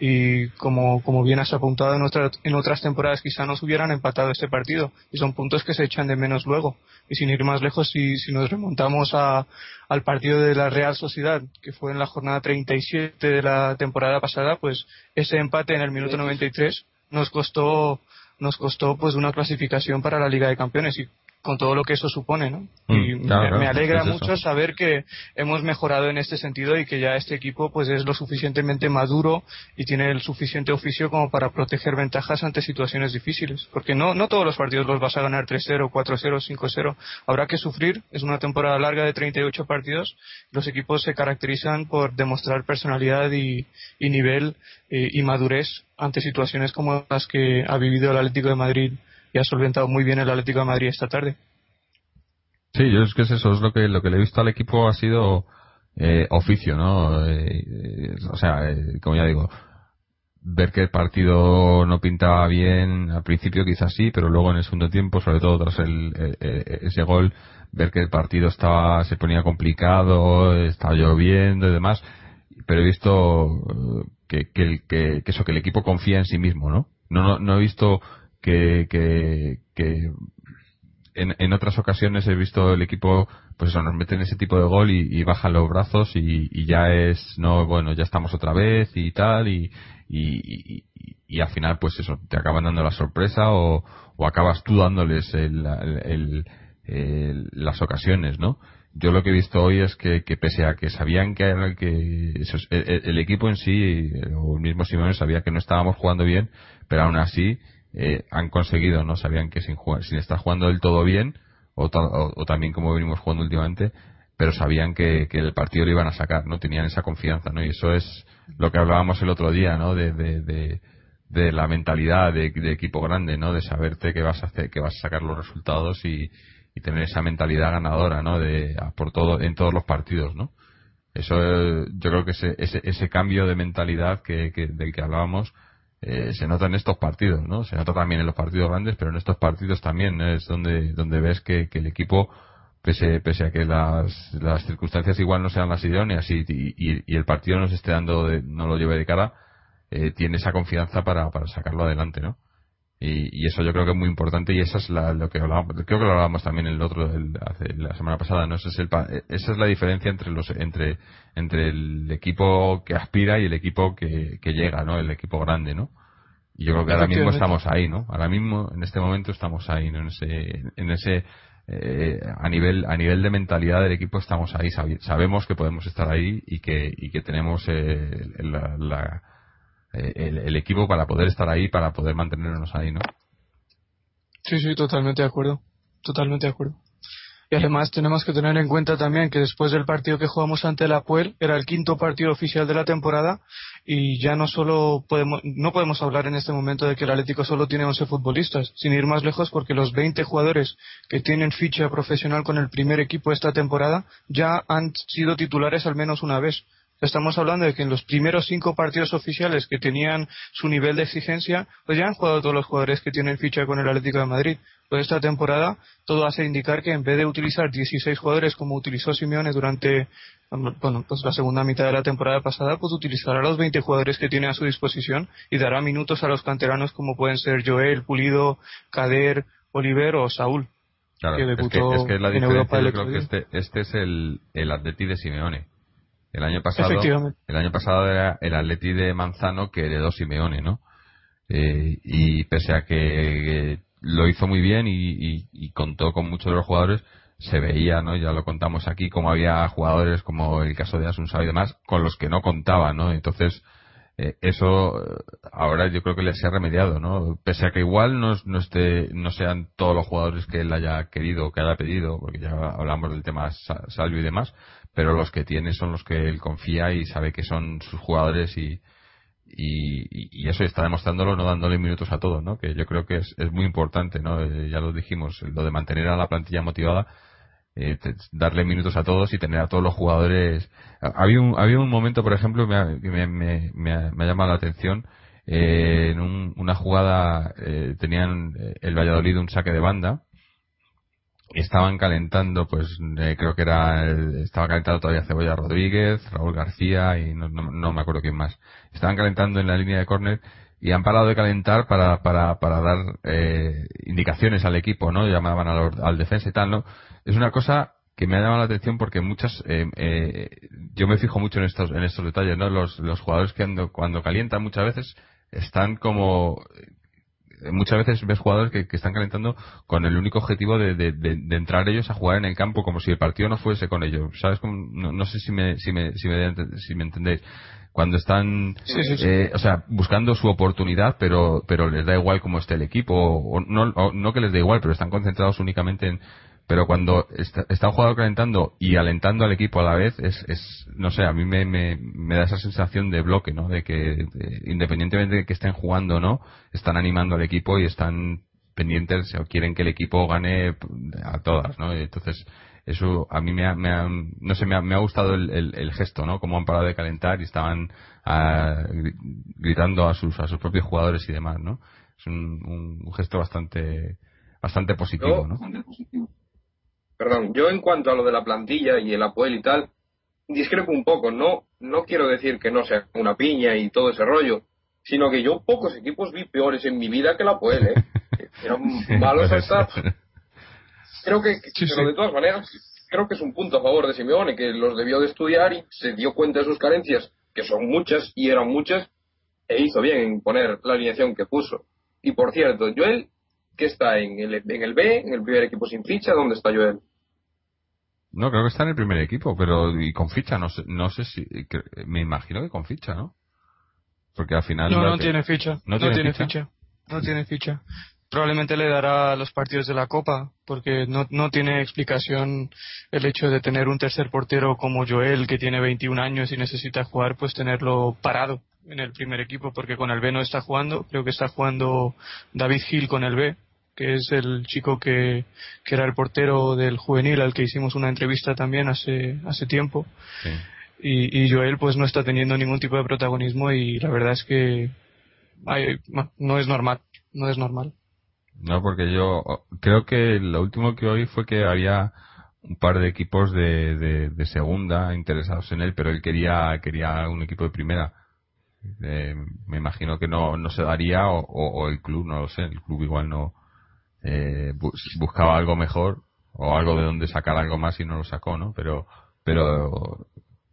Y como, como bien has apuntado en, en otras temporadas quizá nos hubieran empatado este partido y son puntos que se echan de menos luego. Y sin ir más lejos si, si nos remontamos a, al partido de la Real Sociedad que fue en la jornada 37 de la temporada pasada pues ese empate en el minuto 93 nos costó nos costó pues una clasificación para la Liga de Campeones y con todo lo que eso supone, ¿no? Mm, y me, alegra es mucho saber que hemos mejorado en este sentido y que ya este equipo pues es lo suficientemente maduro y tiene el suficiente oficio como para proteger ventajas ante situaciones difíciles, porque no no todos los partidos los vas a ganar 3-0, 4-0, 5-0. Habrá que sufrir, es una temporada larga de 38 partidos. Los equipos se caracterizan por demostrar personalidad y, y nivel eh, y madurez ante situaciones como las que ha vivido el Atlético de Madrid y ha solventado muy bien el Atlético de Madrid esta tarde. Sí, yo es que es eso, es lo que, lo que le he visto al equipo ha sido eh, oficio, ¿no? Eh, eh, o sea, como ya digo, ver que el partido no pintaba bien al principio quizás sí, pero luego en el segundo tiempo, sobre todo tras el, ese gol, ver que el partido estaba se ponía complicado, estaba lloviendo y demás, pero he visto que, que, que, eso, que el equipo confía en sí mismo, ¿no? No, no, no he visto que, que, que en, en, otras ocasiones he visto el equipo, pues eso, nos meten ese tipo de gol y, bajan los brazos y, ya es, no, bueno, ya estamos otra vez y tal, y, y, y, al final, pues eso, te acaban dando la sorpresa o, o acabas tú dándoles el, el, las ocasiones, ¿no? Yo lo que he visto hoy es que, que pese a que sabían que, que eso, el, equipo en sí, o el mismo Simón sabía que no estábamos jugando bien, pero aún así, eh, han conseguido, ¿no? Sabían que sin, jugar, sin estar jugando del todo bien, o, o, también como venimos jugando últimamente, pero sabían que, que, el partido lo iban a sacar, ¿no? Tenían esa confianza, ¿no? Y eso es lo que hablábamos el otro día, ¿no? De, de, de, la mentalidad de, equipo grande, ¿no? De saberte que vas a hacer, que vas a sacar los resultados y, y tener esa mentalidad ganadora, ¿no? De, por todo, en todos los partidos, ¿no? Eso, yo creo que ese, ese, ese cambio de mentalidad que, del que hablábamos, eh, se nota en estos partidos, ¿no? Se nota también en los partidos grandes, pero en estos partidos también es donde, donde ves que, que el equipo, pese, pese a que las, las circunstancias igual no sean las idóneas y, y, y el partido no se esté dando, de, no lo lleve de cara, eh, tiene esa confianza para, para sacarlo adelante, ¿no? Y, y, eso yo creo que es muy importante y esa es la, lo que hablábamos, creo que lo hablábamos también el otro, el, hace, la semana pasada, ¿no? Ese es el, esa es la diferencia entre los, entre, entre el equipo que aspira y el equipo que, que llega, ¿no? El equipo grande, ¿no? Y yo creo que ahora mismo estamos ahí, ¿no? Ahora mismo, en este momento estamos ahí, ¿no? En ese, en ese, eh, a nivel, a nivel de mentalidad del equipo estamos ahí, sabemos que podemos estar ahí y que, y que tenemos eh, la, la el, el, equipo para poder estar ahí, para poder mantenernos ahí, ¿no? Sí, sí, totalmente de acuerdo. Totalmente de acuerdo. Y además tenemos que tener en cuenta también que después del partido que jugamos ante la Puel era el quinto partido oficial de la temporada y ya no solo podemos no podemos hablar en este momento de que el Atlético solo tiene 11 futbolistas, sin ir más lejos porque los 20 jugadores que tienen ficha profesional con el primer equipo esta temporada ya han sido titulares al menos una vez. Estamos hablando de que en los primeros cinco partidos oficiales que tenían su nivel de exigencia, pues ya han jugado todos los jugadores que tienen ficha con el Atlético de Madrid. Pues esta temporada todo hace indicar que en vez de utilizar 16 jugadores como utilizó Simeone durante bueno, pues la segunda mitad de la temporada pasada, pues utilizará los 20 jugadores que tiene a su disposición y dará minutos a los canteranos como pueden ser Joel, Pulido, Kader, Oliver o Saúl. Claro, que debutó es que, es la en Europa yo creo que este, este es el, el Atleti de Simeone el año pasado, el año pasado era el Atleti de Manzano que heredó Simeone, ¿no? Eh, y pese a que lo hizo muy bien y, contó con muchos de los jugadores, se veía, ¿no? Ya lo contamos aquí, como había jugadores como el caso de Asunsao y demás, con los que no contaba, ¿no? Entonces, eh, eso ahora yo creo que le se ha remediado, ¿no? Pese a que igual no, no, esté, no sean todos los jugadores que él haya querido o que haya pedido, porque ya hablamos del tema Salvio y demás, pero los que tiene son los que él confía y sabe que son sus jugadores y, y, y eso está demostrándolo no dándole minutos a todos, ¿no? Que yo creo que es, es muy importante, ¿no? Eh, ya lo dijimos, lo de mantener a la plantilla motivada eh, darle minutos a todos y tener a todos los jugadores. Había un, había un momento, por ejemplo, que me, me, me, ha, llamado la atención. Eh, en una jugada eh, tenían el Valladolid un saque de banda estaban calentando, pues creo que era, estaba calentando todavía Cebolla Rodríguez, Raúl García y no, no, me acuerdo quién más. Estaban calentando en la línea de córner y han parado de calentar para, para, para dar eh, indicaciones al equipo, ¿no? Llamaban al, al defensa y tal, ¿no? Es una cosa que me ha llamado la atención porque muchas eh, eh, yo me fijo mucho en estos en estos detalles no los, los jugadores que ando, cuando calientan muchas veces están como muchas veces ves jugadores que, están calentando con el único objetivo de, de, entrar ellos a jugar en el campo como si el partido no fuese con ellos. Sabes no, no, sé si me si me si me, si me entendéis. Cuando están eh, o sea buscando su oportunidad pero pero les da igual cómo esté el equipo o, no no que les da igual pero están concentrados únicamente en pero cuando está, está, un jugador calentando y alentando al equipo a la vez es, es no sé a mí me, me, me da esa sensación de bloque no de que independientemente de que estén jugando o no están animando al equipo y están pendientes o quieren que el equipo gane a todas no entonces eso a mí me ha, me no sé me ha, me ha gustado el, el, gesto no como han parado de calentar y estaban ah, gritando a sus a sus propios jugadores y demás no es un, un, gesto bastante bastante positivo no perdón yo en cuanto a lo de la plantilla y el Apoel y tal discrepo un poco no no quiero decir que no sea una piña y todo ese rollo sino que yo pocos equipos vi peores en mi vida que el Apoel ¿eh? eran malos hasta creo que, pero de todas maneras, creo que es un punto a favor de Simeone, que los debió de estudiar y se dio cuenta de sus carencias, que son muchas y eran muchas, e hizo bien en poner la alineación que puso. Y por cierto, Joel, que está en el, en el B, en el primer equipo sin ficha, ¿dónde está Joel? No, creo que está en el primer equipo, pero y con ficha, no sé, no sé si, me imagino que con ficha, ¿no? Porque al final... No, no tiene ficha. No, tiene, ficha? No tiene ficha probablemente le dará los partidos de la Copa, porque no, no tiene explicación el hecho de tener un tercer portero como Joel, que tiene 21 años y necesita jugar, pues tenerlo parado en el primer equipo, porque con el B no está jugando, creo que está jugando David Gil con el B, que es el chico que, que era el portero del juvenil al que hicimos una entrevista también hace, hace tiempo. Y, y Joel pues no está teniendo ningún tipo de protagonismo y la verdad es que no es normal, no es normal. No, porque yo creo que lo último que oí fue que había un par de equipos de, de, segunda interesados en él, pero él quería quería un equipo de primera. Eh, me imagino que no, no se daría o, el club, no lo sé, el club igual no eh, buscaba algo mejor o algo de donde sacar algo más y no lo sacó, ¿no? Pero pero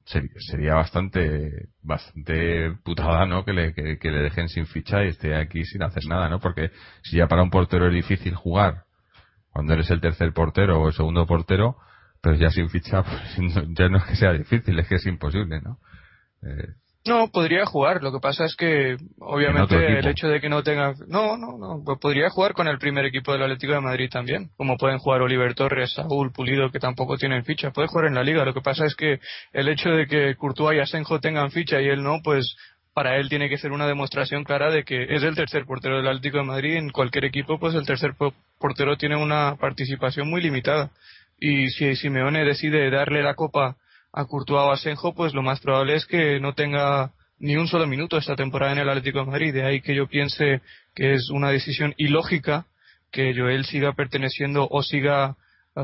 sería, bastante bastante putada no que le, que, le dejen sin ficha y esté aquí sin hacer nada no porque si ya para un portero es difícil jugar cuando eres el tercer portero o el segundo portero pero ya sin ficha pues ya no es que sea difícil es que es imposible no eh, no, podría jugar. Lo que pasa es que, obviamente, el hecho de que no tenga. No, no, no. Pues podría jugar con el primer equipo del Atlético de Madrid también. Como pueden jugar Oliver Torres, Saúl, Pulido, que tampoco tienen ficha. Puede jugar en la liga. Lo que pasa es que el hecho de que Courtois y Asenjo tengan ficha y él no, pues para él tiene que ser una demostración clara de que es el tercer portero del Atlético de Madrid. En cualquier equipo, pues el tercer portero tiene una participación muy limitada. Y si Simeone decide darle la copa a Courtois o Asenjo, pues lo más probable es que no tenga ni un solo minuto esta temporada en el Atlético de Madrid. De ahí que yo piense que es una decisión ilógica que Joel siga perteneciendo o siga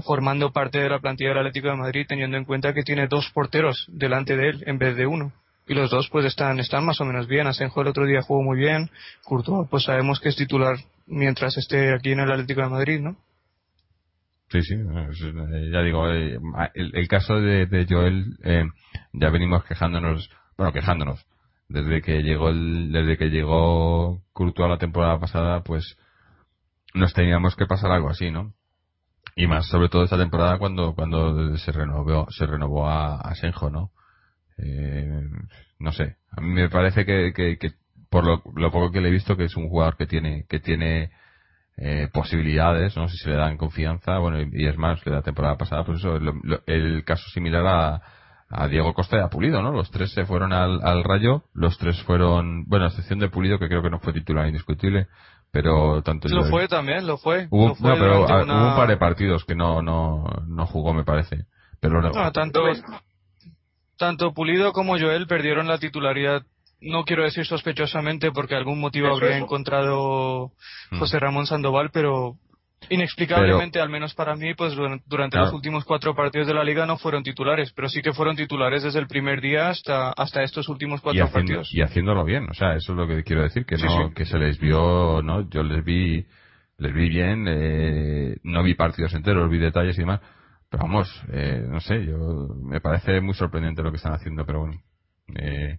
formando parte de la plantilla del Atlético de Madrid teniendo en cuenta que tiene dos porteros delante de él en vez de uno. Y los dos pues están, están más o menos bien. Asenjo el otro día jugó muy bien. Courtois pues sabemos que es titular mientras esté aquí en el Atlético de Madrid, ¿no? Sí, sí, eh, ya digo, eh, el, caso de, Joel, eh, ya venimos quejándonos, bueno, quejándonos, desde que llegó el, desde que llegó Courtois la temporada pasada, pues nos teníamos que pasar algo así, ¿no? Y más, sobre todo esta temporada cuando, cuando se renovó, se renovó a, Senjo, ¿no? no sé, a mí me parece que, que, por lo, lo, poco que le he visto que es un jugador que tiene, que tiene eh, posibilidades, no sé si se le dan confianza, bueno, y, es más, la temporada pasada, pues eso, el caso similar a, a Diego Costa y a Pulido, ¿no? Los tres se fueron al, al Rayo, los tres fueron, bueno, a excepción de Pulido, que creo que no fue titular indiscutible, pero tanto Lo fue también, lo fue. Hubo, Lo fue no, pero una- hubo un par de partidos que no, no, no jugó, me parece. Pero no, No, tanto, tanto Pulido como Joel perdieron la titularidad. No quiero decir sospechosamente porque algún motivo Eso, habría eso. encontrado Mm. José Ramón Sandoval, pero inexplicablemente, al menos para mí, pues duran- durante Claro. los últimos cuatro partidos de la liga no fueron titulares, pero sí que fueron titulares desde el primer día hasta, hasta estos últimos y, cuatro haciendo, partidos. y haciéndolo bien, o sea, eso es lo que quiero decir, que Sí, no, sí. que se les vio, ¿no? Yo les vi, les vi bien, eh, no vi partidos enteros, vi detalles y demás, pero vamos, eh, no sé, yo, me parece muy sorprendente lo que están haciendo, pero bueno, eh,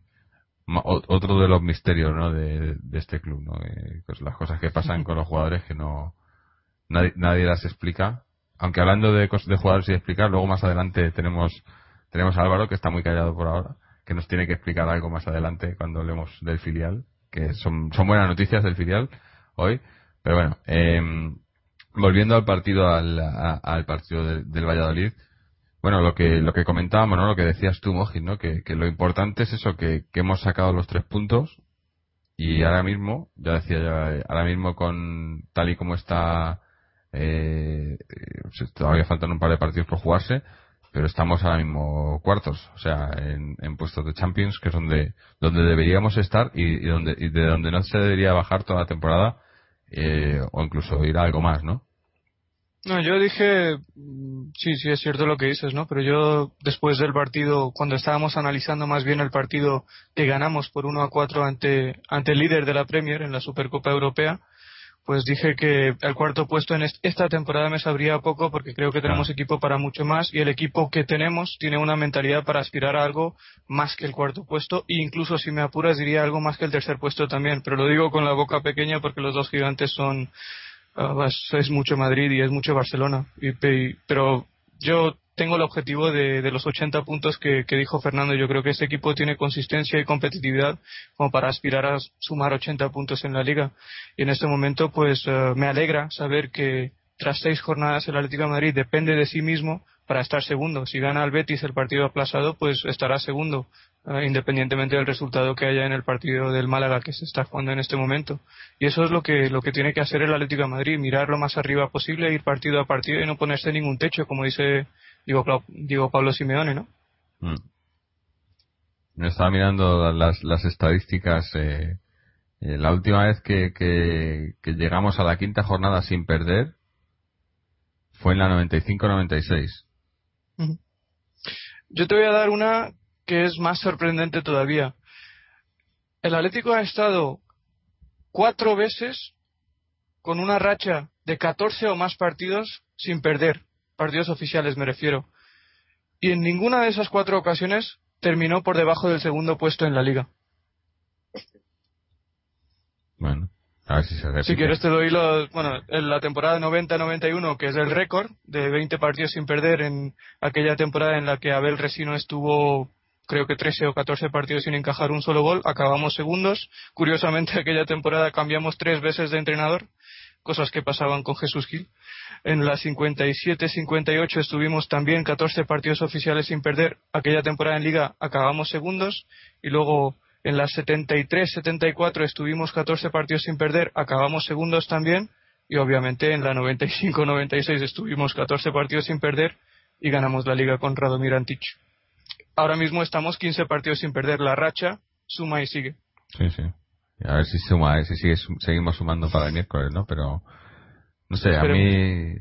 otro de los misterios, ¿no? De, de este club, ¿no? Eh, pues las cosas que pasan con los jugadores que no, nadie, las explica, aunque hablando de, cos- de jugadores y explicar, luego más adelante tenemos, tenemos a Álvaro que está muy callado por ahora, que nos tiene que explicar algo más adelante cuando hablemos del filial, que son, son buenas noticias del filial hoy, pero bueno, em, volviendo al partido al, al partido del, del Valladolid, bueno, lo que lo que comentábamos, ¿no? Lo que decías tú, Mojin, ¿no? Que, que lo importante es eso, que, que hemos sacado los tres puntos y ahora mismo, ya decía ya, ahora mismo con tal y como está, eh, eh, todavía faltan un par de partidos por jugarse, pero estamos ahora mismo cuartos, o sea, en, en puestos de Champions, que es donde donde deberíamos estar y, y donde y de donde no se debería bajar toda la temporada eh, o incluso ir a algo más, ¿no? No, yo dije, mm, sí, sí es cierto lo que dices, ¿no? Pero yo después del partido, cuando estábamos analizando más bien el partido que ganamos por 1 a 4 ante, ante el líder de la Premier en la Supercopa Europea, pues dije que el cuarto puesto en est- esta temporada me sabría poco porque creo que tenemos Ah. equipo para mucho más y el equipo que tenemos tiene una mentalidad para aspirar a algo más que el cuarto puesto e incluso si me apuras diría algo más que el tercer puesto también, pero lo digo con la boca pequeña porque los dos gigantes son Es, mucho Madrid y es mucho Barcelona. Y, pe- pero yo tengo el objetivo de, los 80 puntos que, dijo Fernando. Yo creo que este equipo tiene consistencia y competitividad como para aspirar a sumar 80 puntos en la liga. Y en este momento, pues eh, me alegra saber que tras seis jornadas el Atlético de Madrid depende de sí mismo para estar segundo. Si gana el Betis el partido aplazado, pues estará segundo, eh, independientemente del resultado que haya en el partido del Málaga que se está jugando en este momento. Y eso es lo que, lo que tiene que hacer el Atlético de Madrid, mirar lo más arriba posible, ir partido a partido y no ponerse ningún techo, como dice digo, digo Pablo Simeone, ¿no? Mm. Me estaba mirando las, las estadísticas. Eh, eh, la última vez que, que, que llegamos a la quinta jornada sin perder fue en la 95-96. Ujú. Yo te voy a dar una que es más sorprendente todavía. El Atlético ha estado cuatro veces con una racha de 14 o más partidos sin perder. Partidos oficiales me refiero. Y en ninguna de esas cuatro ocasiones terminó por debajo del segundo puesto en la liga. Bueno, a ver si se repite. Si quieres te doy los, bueno, en la temporada 90-91, que es el récord de 20 partidos sin perder en aquella temporada en la que Abel Resino estuvo creo que 13 o 14 partidos sin encajar un solo gol, acabamos segundos. Curiosamente aquella temporada cambiamos tres veces de entrenador, cosas que pasaban con Jesús Gil. En la 57-58 estuvimos también 14 partidos oficiales sin perder. Aquella temporada en liga acabamos segundos y luego en la 73-74 estuvimos 14 partidos sin perder, acabamos segundos también y obviamente en la 95-96 estuvimos 14 partidos sin perder y ganamos la liga con Radomir Antic. Ahora mismo estamos 15 partidos sin perder la racha, suma y sigue. Sí, sí. A ver si suma, eh, si sigue, seguimos sumando para el miércoles, ¿no? Pero, no sé, a mí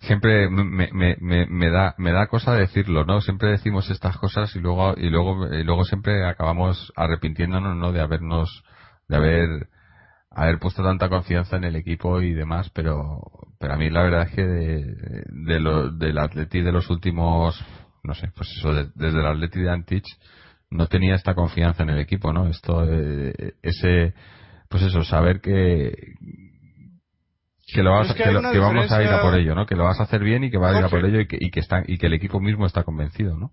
siempre me, me, me, me da me da cosa decirlo, ¿no? Siempre decimos estas cosas y luego y luego y luego siempre acabamos arrepintiéndonos, ¿no? De habernos de haber haber puesto tanta confianza en el equipo y demás, pero pero a mí la verdad es que de, de lo, del Atleti de los últimos no sé, pues eso, de- desde el Atleti de Antich no tenía esta confianza en el equipo, ¿no? Esto, eh, ese, pues eso, saber que que lo vas Es que lo- que vamos a ir a por ello, ¿no? Que lo vas a hacer bien y que va a ir a por ello y que, y que está y que el equipo mismo está convencido, ¿no?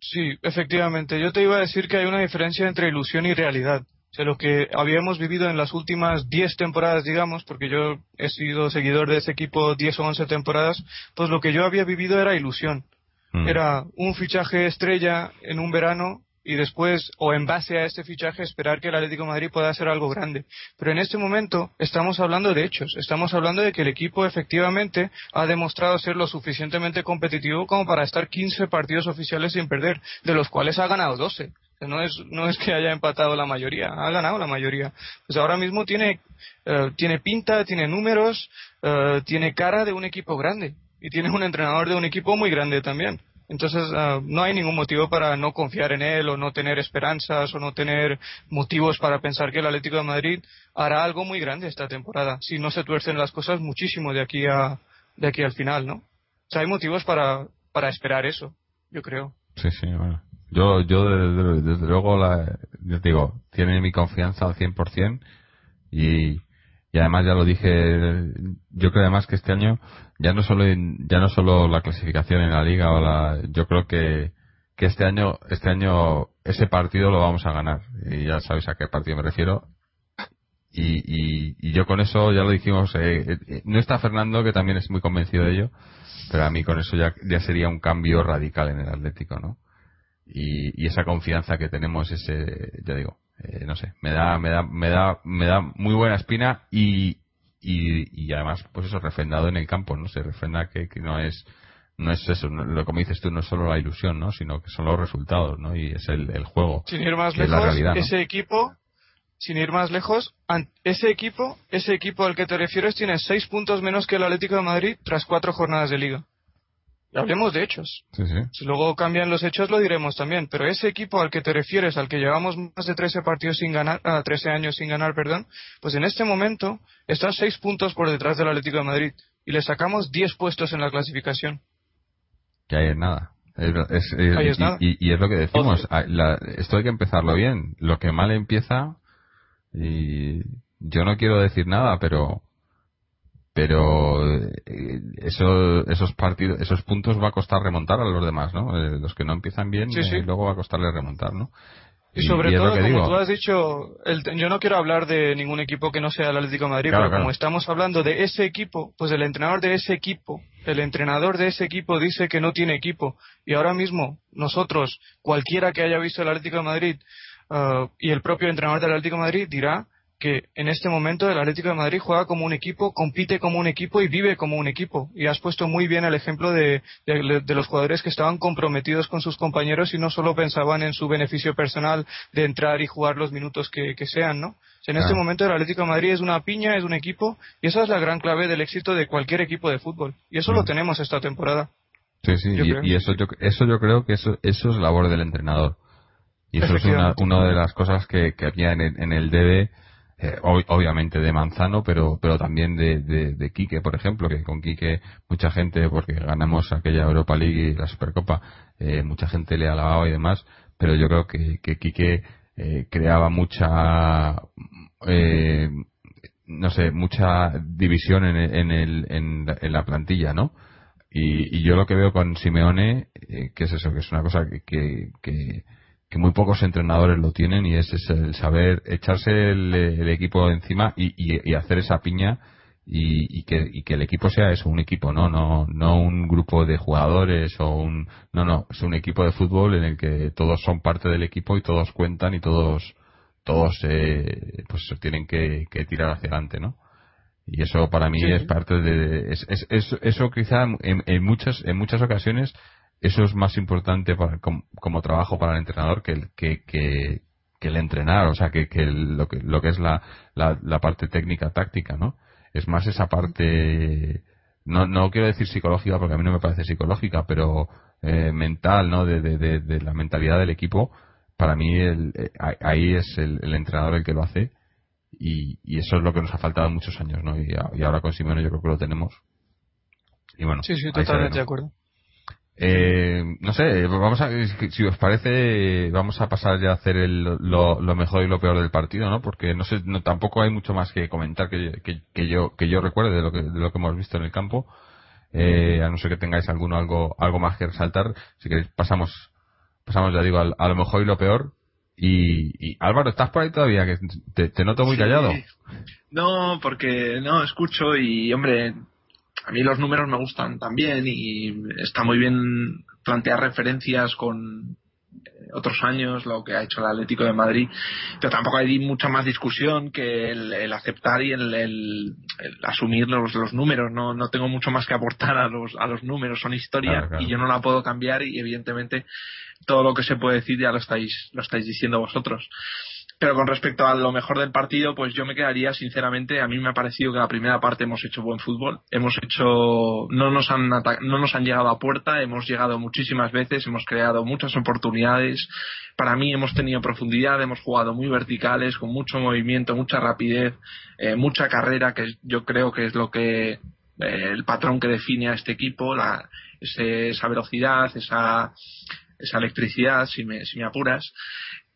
Sí, efectivamente. Yo te iba a decir que hay una diferencia entre ilusión y realidad. O sea, lo que habíamos vivido en las últimas 10 temporadas, digamos, porque yo he sido seguidor de ese equipo 10 o 11 temporadas, pues lo que yo había vivido era ilusión. Mm. Era un fichaje estrella en un verano y después, o en base a este fichaje, esperar que el Atlético de Madrid pueda hacer algo grande. Pero en este momento estamos hablando de hechos, estamos hablando de que el equipo efectivamente ha demostrado ser lo suficientemente competitivo como para estar 15 partidos oficiales sin perder, de los cuales ha ganado 12. No es, no es que haya empatado la mayoría, ha ganado la mayoría. Pues ahora mismo tiene, eh, tiene pinta, tiene números, eh, tiene cara de un equipo grande y tiene un entrenador de un equipo muy grande también. Entonces, uh, no hay ningún motivo para no confiar en él o no tener esperanzas o no tener motivos para pensar que el Atlético de Madrid hará algo muy grande esta temporada, si no se tuercen las cosas muchísimo de aquí a de aquí al final, ¿no? O sea, hay motivos para, para esperar eso, yo creo. Sí, sí, bueno. Yo, yo desde, desde luego, la, digo, tiene mi confianza al 100% y, y además ya lo dije yo creo además que este año ya no solo ya no solo la clasificación en la liga o la yo creo que que este año este año ese partido lo vamos a ganar. Y ya sabéis a qué partido me refiero. Y, y, yo con eso ya lo dijimos eh, eh, no está Fernando que también es muy convencido de ello pero a mí con eso ya ya sería un cambio radical en el Atlético no y, y esa confianza que tenemos ese ya digo eh, no sé, me da, me da, me da, me da muy buena espina y, y, y además, pues eso, refrendado en el campo, ¿no? Se refrenda que, que no es, no es eso, lo como dices tú, no es solo la ilusión, ¿no? Sino que son los resultados, ¿no? Y es el, el juego. Sin ir más lejos, ese equipo, sin ir más lejos, ese equipo, ese equipo al que te refieres tiene seis puntos menos que el Atlético de Madrid tras cuatro jornadas de liga hablemos de hechos. Si luego cambian los hechos lo diremos también, pero ese equipo al que te refieres, al que llevamos más de 13 partidos sin ganar, ah, 13 años sin ganar, perdón, pues en este momento está 6 puntos por detrás del Atlético de Madrid y le sacamos 10 puestos en la clasificación. Que ahí es nada. Es, y, es lo que decimos, ah, esto hay que empezarlo bien. Lo que mal empieza, y yo no quiero decir nada, pero pero eh, eso, esos partidos, esos puntos va a costar remontar a los demás, ¿no? Eh, los que no empiezan bien, sí, eh, luego va a costarle remontar, ¿no? Y, sobre todo, como tú has dicho, yo no quiero hablar de ningún equipo que no sea el Atlético de Madrid, pero como estamos hablando de ese equipo, pues el entrenador de ese equipo, el entrenador de ese equipo dice que no tiene equipo. Y ahora mismo, nosotros, cualquiera que haya visto el Atlético de Madrid uh, y el propio entrenador del Atlético de Madrid dirá que en este momento el Atlético de Madrid juega como un equipo, compite como un equipo y vive como un equipo. Y has puesto muy bien el ejemplo de, de, los jugadores que estaban comprometidos con sus compañeros y no solo pensaban en su beneficio personal de entrar y jugar los minutos que, sean, ¿no? en este momento el Atlético de Madrid es una piña, es un equipo y esa es la gran clave del éxito de cualquier equipo de fútbol. Y eso lo mm. tenemos esta temporada. Sí, sí, y, eso, yo, eso yo creo que eso, eso es labor del entrenador. Y eso es una, una de las cosas que, que había en el, en el DB eh, obviamente de Manzano, pero, pero también de, de, de, Quique, por ejemplo, que con Quique mucha gente, porque ganamos aquella Europa League y la Supercopa, eh, mucha gente le alababa y demás, pero yo creo que, que Quique eh, creaba mucha, eh, no sé, mucha división en, en, el, en, en la plantilla, ¿no? Y, yo lo que veo con Simeone, eh, que es eso, que es una cosa que que muy pocos entrenadores lo tienen y es, el saber echarse el, equipo encima y, y, hacer esa piña y, que, y que el equipo sea eso, un equipo, no, no, no un grupo de jugadores o un, no, no, es un equipo de fútbol en el que todos son parte del equipo y todos cuentan y todos, todos, eh, pues tienen que, que tirar hacia adelante, ¿no? Y eso para mí es parte de, es, es, eso quizá en, en muchas, en muchas ocasiones eso es más importante para, como, trabajo para el entrenador que el, que, que, el entrenar, o sea, que, que lo que lo que es la, la, parte técnica táctica, ¿no? Es más esa parte, no, no quiero decir psicológica porque a mí no me parece psicológica, pero eh, mental, ¿no? De, de, de, la mentalidad del equipo. Para mí el, eh, ahí es el, el, entrenador el que lo hace y, y, eso es lo que nos ha faltado muchos años, ¿no? Y, y ahora con Simone yo creo que lo tenemos. Y bueno, sí, sí, totalmente de acuerdo. Eh, no sé, vamos a, si os parece, vamos a pasar ya a hacer el, lo, mejor y lo peor del partido, ¿no? Porque no sé, no, tampoco hay mucho más que comentar que, que, yo que yo recuerde de lo que de lo que hemos visto en el campo. Eh, a no ser que tengáis alguno algo algo más que resaltar, si queréis pasamos pasamos ya digo a lo mejor y lo peor. Y, Álvaro, ¿estás por ahí todavía? Que te, noto muy callado. No, porque no escucho y hombre, a mí los números me gustan también y está muy bien plantear referencias con otros años, lo que ha hecho el Atlético de Madrid, pero tampoco hay mucha más discusión que el, aceptar y el, asumir los, los números. No, no tengo mucho más que aportar a los, a los números, son historia y yo no la puedo cambiar y evidentemente todo lo que se puede decir ya lo estáis, lo estáis diciendo vosotros. Pero con respecto a lo mejor del partido, pues yo me quedaría, sinceramente, a mí me ha parecido que la primera parte hemos hecho buen fútbol. Hemos hecho, no nos han, no nos han llegado a puerta, hemos llegado muchísimas veces, hemos creado muchas oportunidades. Para mí hemos tenido profundidad, hemos jugado muy verticales, con mucho movimiento, mucha rapidez, eh, mucha carrera, que yo creo que es lo que, eh, el patrón que define a este equipo, la, esa velocidad, esa, esa electricidad, si me, si me apuras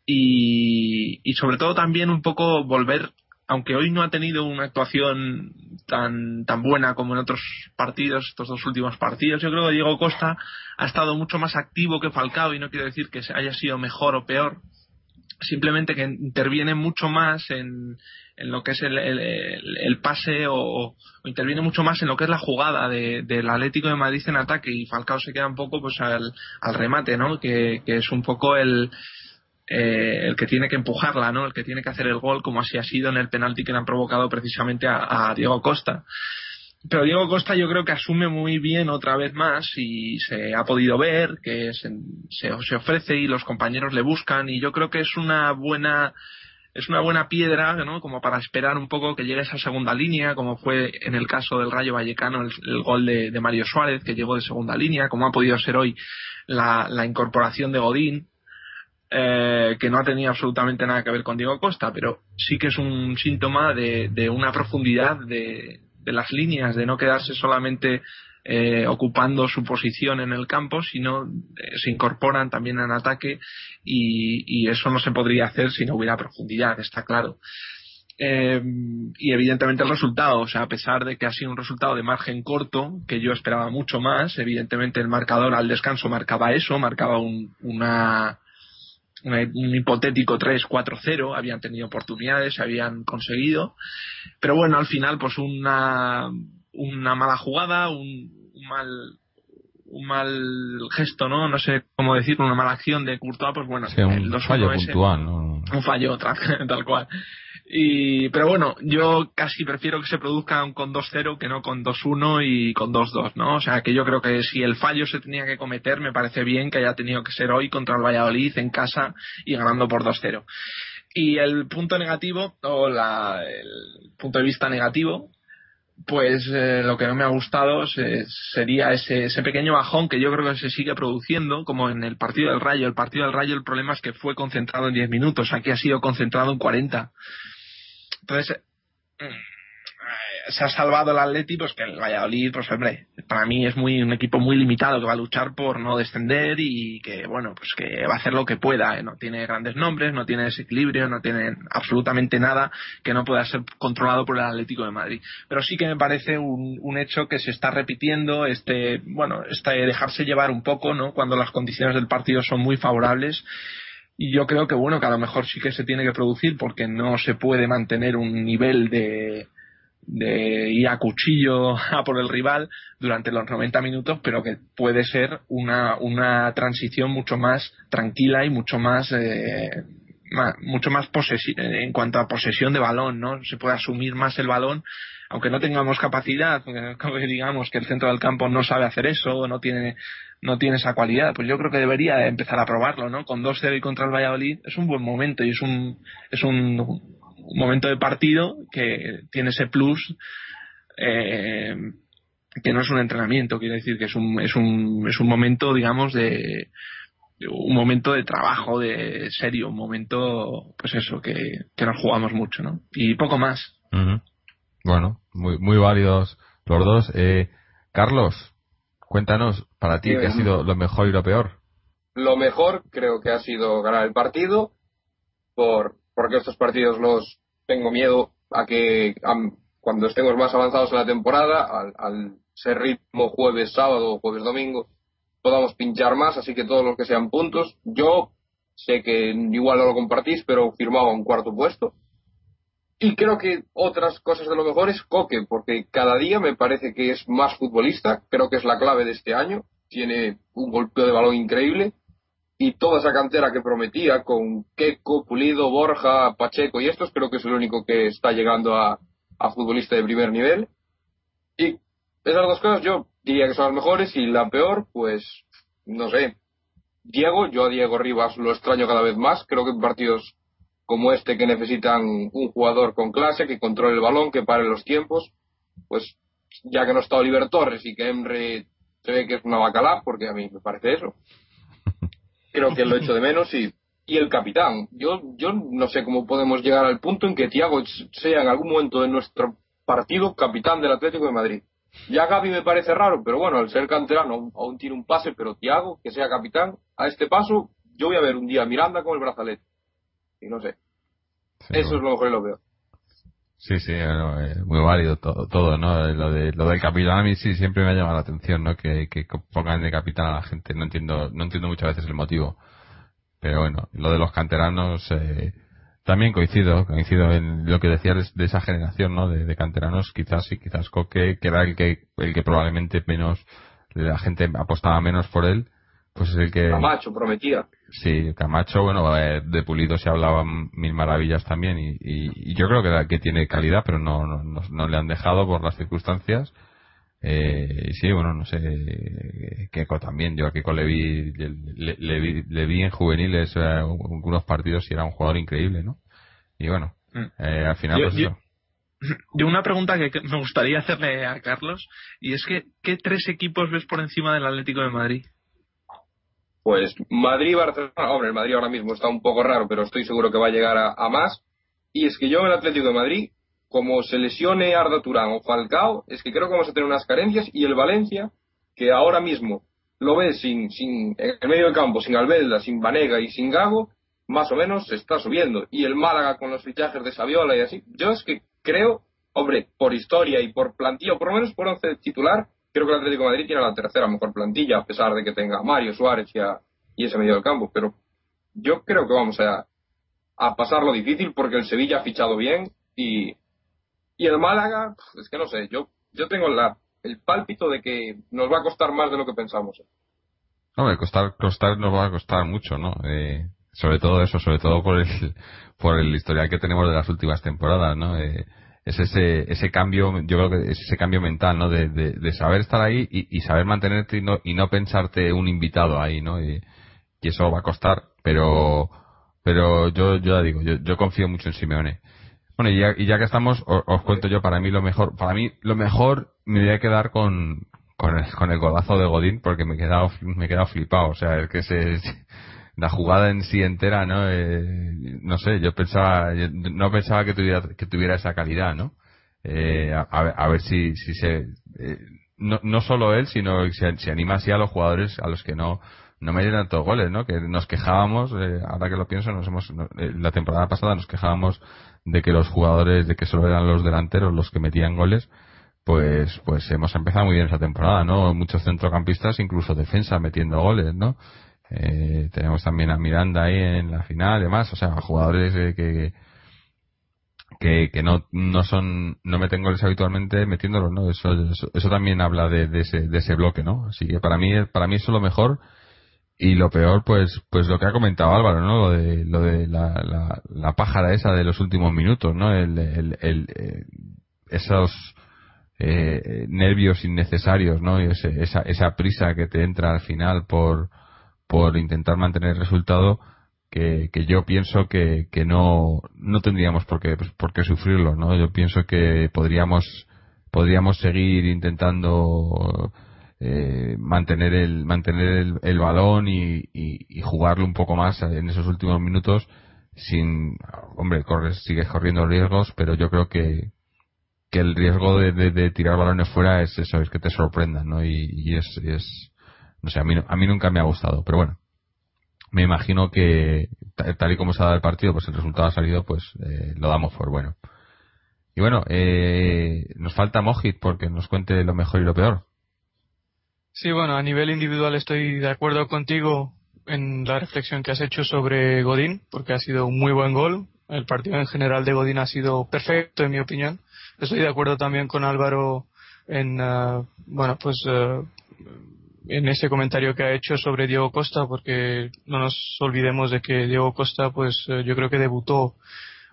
y, sobre todo también un poco volver aunque hoy no ha tenido una actuación tan, tan buena como en otros partidos, estos dos últimos partidos, yo creo que Diego Costa ha estado mucho más activo que Falcao y no quiero decir que haya sido mejor o peor, simplemente que interviene mucho más en, en lo que es el, el, pase o, o, interviene mucho más en lo que es la jugada de, del Atlético de Madrid en ataque y Falcao se queda un poco pues al, al remate, ¿no? Que, que es un poco el eh, el que tiene que empujarla, ¿no? El que tiene que hacer el gol, como así ha sido en el penalti que le han provocado precisamente a, Diego Costa. Pero Diego Costa yo creo que asume muy bien otra vez más y se ha podido ver que se, se, ofrece y los compañeros le buscan y yo creo que es una buena es una buena piedra, ¿no? Como para esperar un poco que llegue esa segunda línea, como fue en el caso del Rayo Vallecano el, gol de, Mario Suárez, que llegó de segunda línea, como ha podido ser hoy la, la incorporación de Godín, eh, que no ha tenido absolutamente nada que ver con Diego Costa, pero sí que es un síntoma de, una profundidad de, las líneas, de no quedarse solamente eh, ocupando su posición en el campo, sino eh, se incorporan también en ataque y, eso no se podría hacer si no hubiera profundidad, está claro. y evidentemente el resultado, o sea, a pesar de que ha sido un resultado de margen corto, que yo esperaba mucho más, evidentemente el marcador al descanso marcaba eso, marcaba una, un hipotético 3-4-0, habían tenido oportunidades, habían conseguido, pero bueno, al final pues una, una mala jugada, un, mal un mal gesto, ¿no? No sé cómo decirlo, una mala acción de Courtois, pues bueno, un fallo puntual, ¿no? Un fallo, tal cual. Y, pero bueno, yo casi prefiero que se produzcan con 2-0 que no con 2-1 y con 2-2, ¿no? O sea, que yo creo que si el fallo se tenía que cometer, me parece bien que haya tenido que ser hoy contra el Valladolid en casa y ganando por 2-0. Y el punto negativo, o la, el punto de vista negativo, pues eh, lo que no me ha gustado sería ese, ese pequeño bajón que yo creo que se sigue produciendo, como en el partido del Rayo. El partido del Rayo, el problema es que fue concentrado en 10 minutos, aquí ha sido concentrado en 40. Entonces, se ha salvado el Atleti, pues que el Valladolid, pues hombre, para mí es muy un equipo muy limitado que va a luchar por no descender y que, bueno, pues que va a hacer lo que pueda. ¿eh? No tiene grandes nombres, no tiene desequilibrio, no tiene absolutamente nada que no pueda ser controlado por el Atlético de Madrid. Pero sí que me parece un, un hecho que se está repitiendo, este, bueno, este dejarse llevar un poco, ¿no? Cuando las condiciones del partido son muy favorables y yo creo que bueno que a lo mejor sí que se tiene que producir porque no se puede mantener un nivel de de ir a cuchillo a por el rival durante los 90 minutos, pero que puede ser una, una transición mucho más tranquila y mucho más, eh, mucho más en cuanto a posesión de balón, ¿no? Se puede asumir más el balón, aunque no tengamos capacidad, digamos que el centro del campo no sabe hacer eso, no tiene, no tiene esa cualidad, pues yo creo que debería empezar a probarlo, ¿no? Con 2-0 y contra el Valladolid es un buen momento y es un, es un, momento de partido que tiene ese plus eh, que no es un entrenamiento, quiere decir que es un, es un, es un momento, digamos, de un momento de trabajo, de serio, un momento, pues eso, que, que nos jugamos mucho, ¿no? Y poco más. Bueno, muy, muy válidos los dos. Eh, Carlos, cuéntanos, para ti, ¿qué ha sido lo mejor y lo peor? Lo mejor creo que ha sido ganar el partido, por porque estos partidos los tengo miedo a que cuando estemos más avanzados en la temporada, al, ser ritmo jueves, sábado o jueves, domingo, podamos pinchar más, así que todos los que sean puntos. Yo sé que igual no lo compartís, pero firmaba un cuarto puesto. Y creo que otras cosas de lo mejor es Coque, porque cada día me parece que es más futbolista, creo que es la clave de este año, tiene un golpeo de balón increíble y toda esa cantera que prometía con Keco, Pulido, Borja, Pacheco y estos, creo que es el único que está llegando a, a futbolista de primer nivel. Y esas dos cosas yo diría que son las mejores y la peor, pues, no sé. Diego, yo a Diego Rivas lo extraño cada vez más. Creo que en partidos como este que necesitan un jugador con clase, que controle el balón, que pare los tiempos, pues ya que no está Oliver Torres y que Emre se ve que es una bacalá, porque a mí me parece eso. Creo que lo echo de menos y, y el capitán. Yo, yo no sé cómo podemos llegar al punto en que Tiago sea en algún momento de nuestro partido capitán del Atlético de Madrid. Ya Gaby me parece raro, pero bueno, al ser canterano aún tiene un pase, pero Tiago, que sea capitán, a este paso, yo voy a ver un día a Miranda con el brazalete. Y no sé. Eso es lo mejor y lo peor. Sí, sí, muy válido todo, todo, ¿no? Lo, de, lo del capitán a mí sí siempre me ha llamado la atención, ¿no? Que, que pongan de capitán a la gente. No entiendo, no entiendo muchas veces el motivo. Pero bueno, lo de los canteranos, eh, también coincido, coincido en lo que decías de, esa generación, ¿no? De, canteranos, quizás sí, quizás Coque, que era el que, el que probablemente menos, la gente apostaba menos por él, pues es el que... Camacho prometía. Sí, Camacho, bueno, eh, de Pulido se hablaban mil maravillas también y, y, yo creo que, que tiene calidad, pero no, no, no, le han dejado por las circunstancias. Eh, sí, bueno, no sé, Keiko también, yo a Keiko le vi, le, vi, le vi en juveniles eh, algunos partidos y era un jugador increíble, ¿no? Y bueno, mm. eh, al final pues yo, yo, una pregunta que me gustaría hacerle a Carlos, y es que, ¿qué tres equipos ves por encima del Atlético de Madrid? Pues Madrid, Barcelona, hombre, el Madrid ahora mismo está un poco raro, pero estoy seguro que va a llegar a, más. Y es que yo en el Atlético de Madrid como se lesione Arda Turán o Falcao, es que creo que vamos a tener unas carencias y el Valencia, que ahora mismo lo ve sin, sin, en el medio del campo, sin Albelda, sin Vanega y sin Gago, más o menos se está subiendo. Y el Málaga con los fichajes de Saviola y así. Yo es que creo, hombre, por historia y por plantilla, por lo menos por once titular, creo que el Atlético Madrid tiene la tercera mejor plantilla, a pesar de que tenga a Mario Suárez y, y ese medio del campo. Pero yo creo que vamos a, a pasar lo difícil porque el Sevilla ha fichado bien y y el Málaga, es que no sé, yo, yo tengo la, el pálpito de que nos va a costar más de lo que pensamos. No, costar, costar nos va a costar mucho, ¿no? Eh, sobre todo eso, sobre todo por el, por el historial que tenemos de las últimas temporadas, ¿no? Eh, es ese, ese cambio, yo creo que es ese cambio mental, ¿no? De, de, saber estar ahí y, saber mantenerte y no, y no pensarte un invitado ahí, ¿no? Y, eso va a costar, pero, pero yo, yo ya digo, yo, yo confío mucho en Simeone. Bueno, y ya, y ya que estamos, os, cuento yo para mí lo mejor. Para mí lo mejor me voy a quedar con, con, el, con el golazo de Godín porque me he quedado, me he quedado flipado. O sea, es que se, la jugada en sí entera, ¿no? Eh, no sé, yo pensaba, no pensaba que tuviera, que tuviera esa calidad, ¿no? Eh, a, a, ver si, si se, eh, no, no solo él, sino si, se anima así a los jugadores a los que no, no me tantos goles, ¿no? Que nos quejábamos, eh, ahora que lo pienso, nos hemos, la temporada pasada nos quejábamos de que los jugadores, de que solo eran los delanteros los que metían goles, pues, pues hemos empezado muy bien esa temporada, ¿no? Muchos centrocampistas, incluso defensa metiendo goles, ¿no? Eh, tenemos también a Miranda ahí en la final, además, o sea, jugadores eh, que, que, no, no son, no meten goles habitualmente metiéndolos, ¿no? Eso, eso, también habla de, de, ese, de ese bloque, ¿no? Así que para mí, para mí eso es lo mejor y lo peor pues pues lo que ha comentado Álvaro no lo de lo de la, la, la pájara esa de los últimos minutos no el, el, el eh, esos eh, nervios innecesarios no y ese, esa esa prisa que te entra al final por por intentar mantener el resultado que, yo pienso que, que no no tendríamos por qué por qué sufrirlo no yo pienso que podríamos podríamos seguir intentando eh, mantener el mantener el, balón y, jugarlo un poco más en esos últimos minutos sin hombre corres sigues corriendo riesgos pero yo creo que que el riesgo de, tirar balones fuera es eso es que te sorprendan no y, es, es no sé a mí a mí nunca me ha gustado pero bueno me imagino que tal y como se ha dado el partido pues el resultado ha salido pues eh, lo damos por bueno y bueno eh, nos falta Mojit porque nos cuente lo mejor y lo peor Sí, bueno, a nivel individual estoy de acuerdo contigo en la reflexión que has hecho sobre Godín, porque ha sido un muy buen gol. El partido en general de Godín ha sido perfecto, en mi opinión. Estoy de acuerdo también con Álvaro en, uh, bueno, pues uh, en ese comentario que ha hecho sobre Diego Costa, porque no nos olvidemos de que Diego Costa, pues eh, yo creo que debutó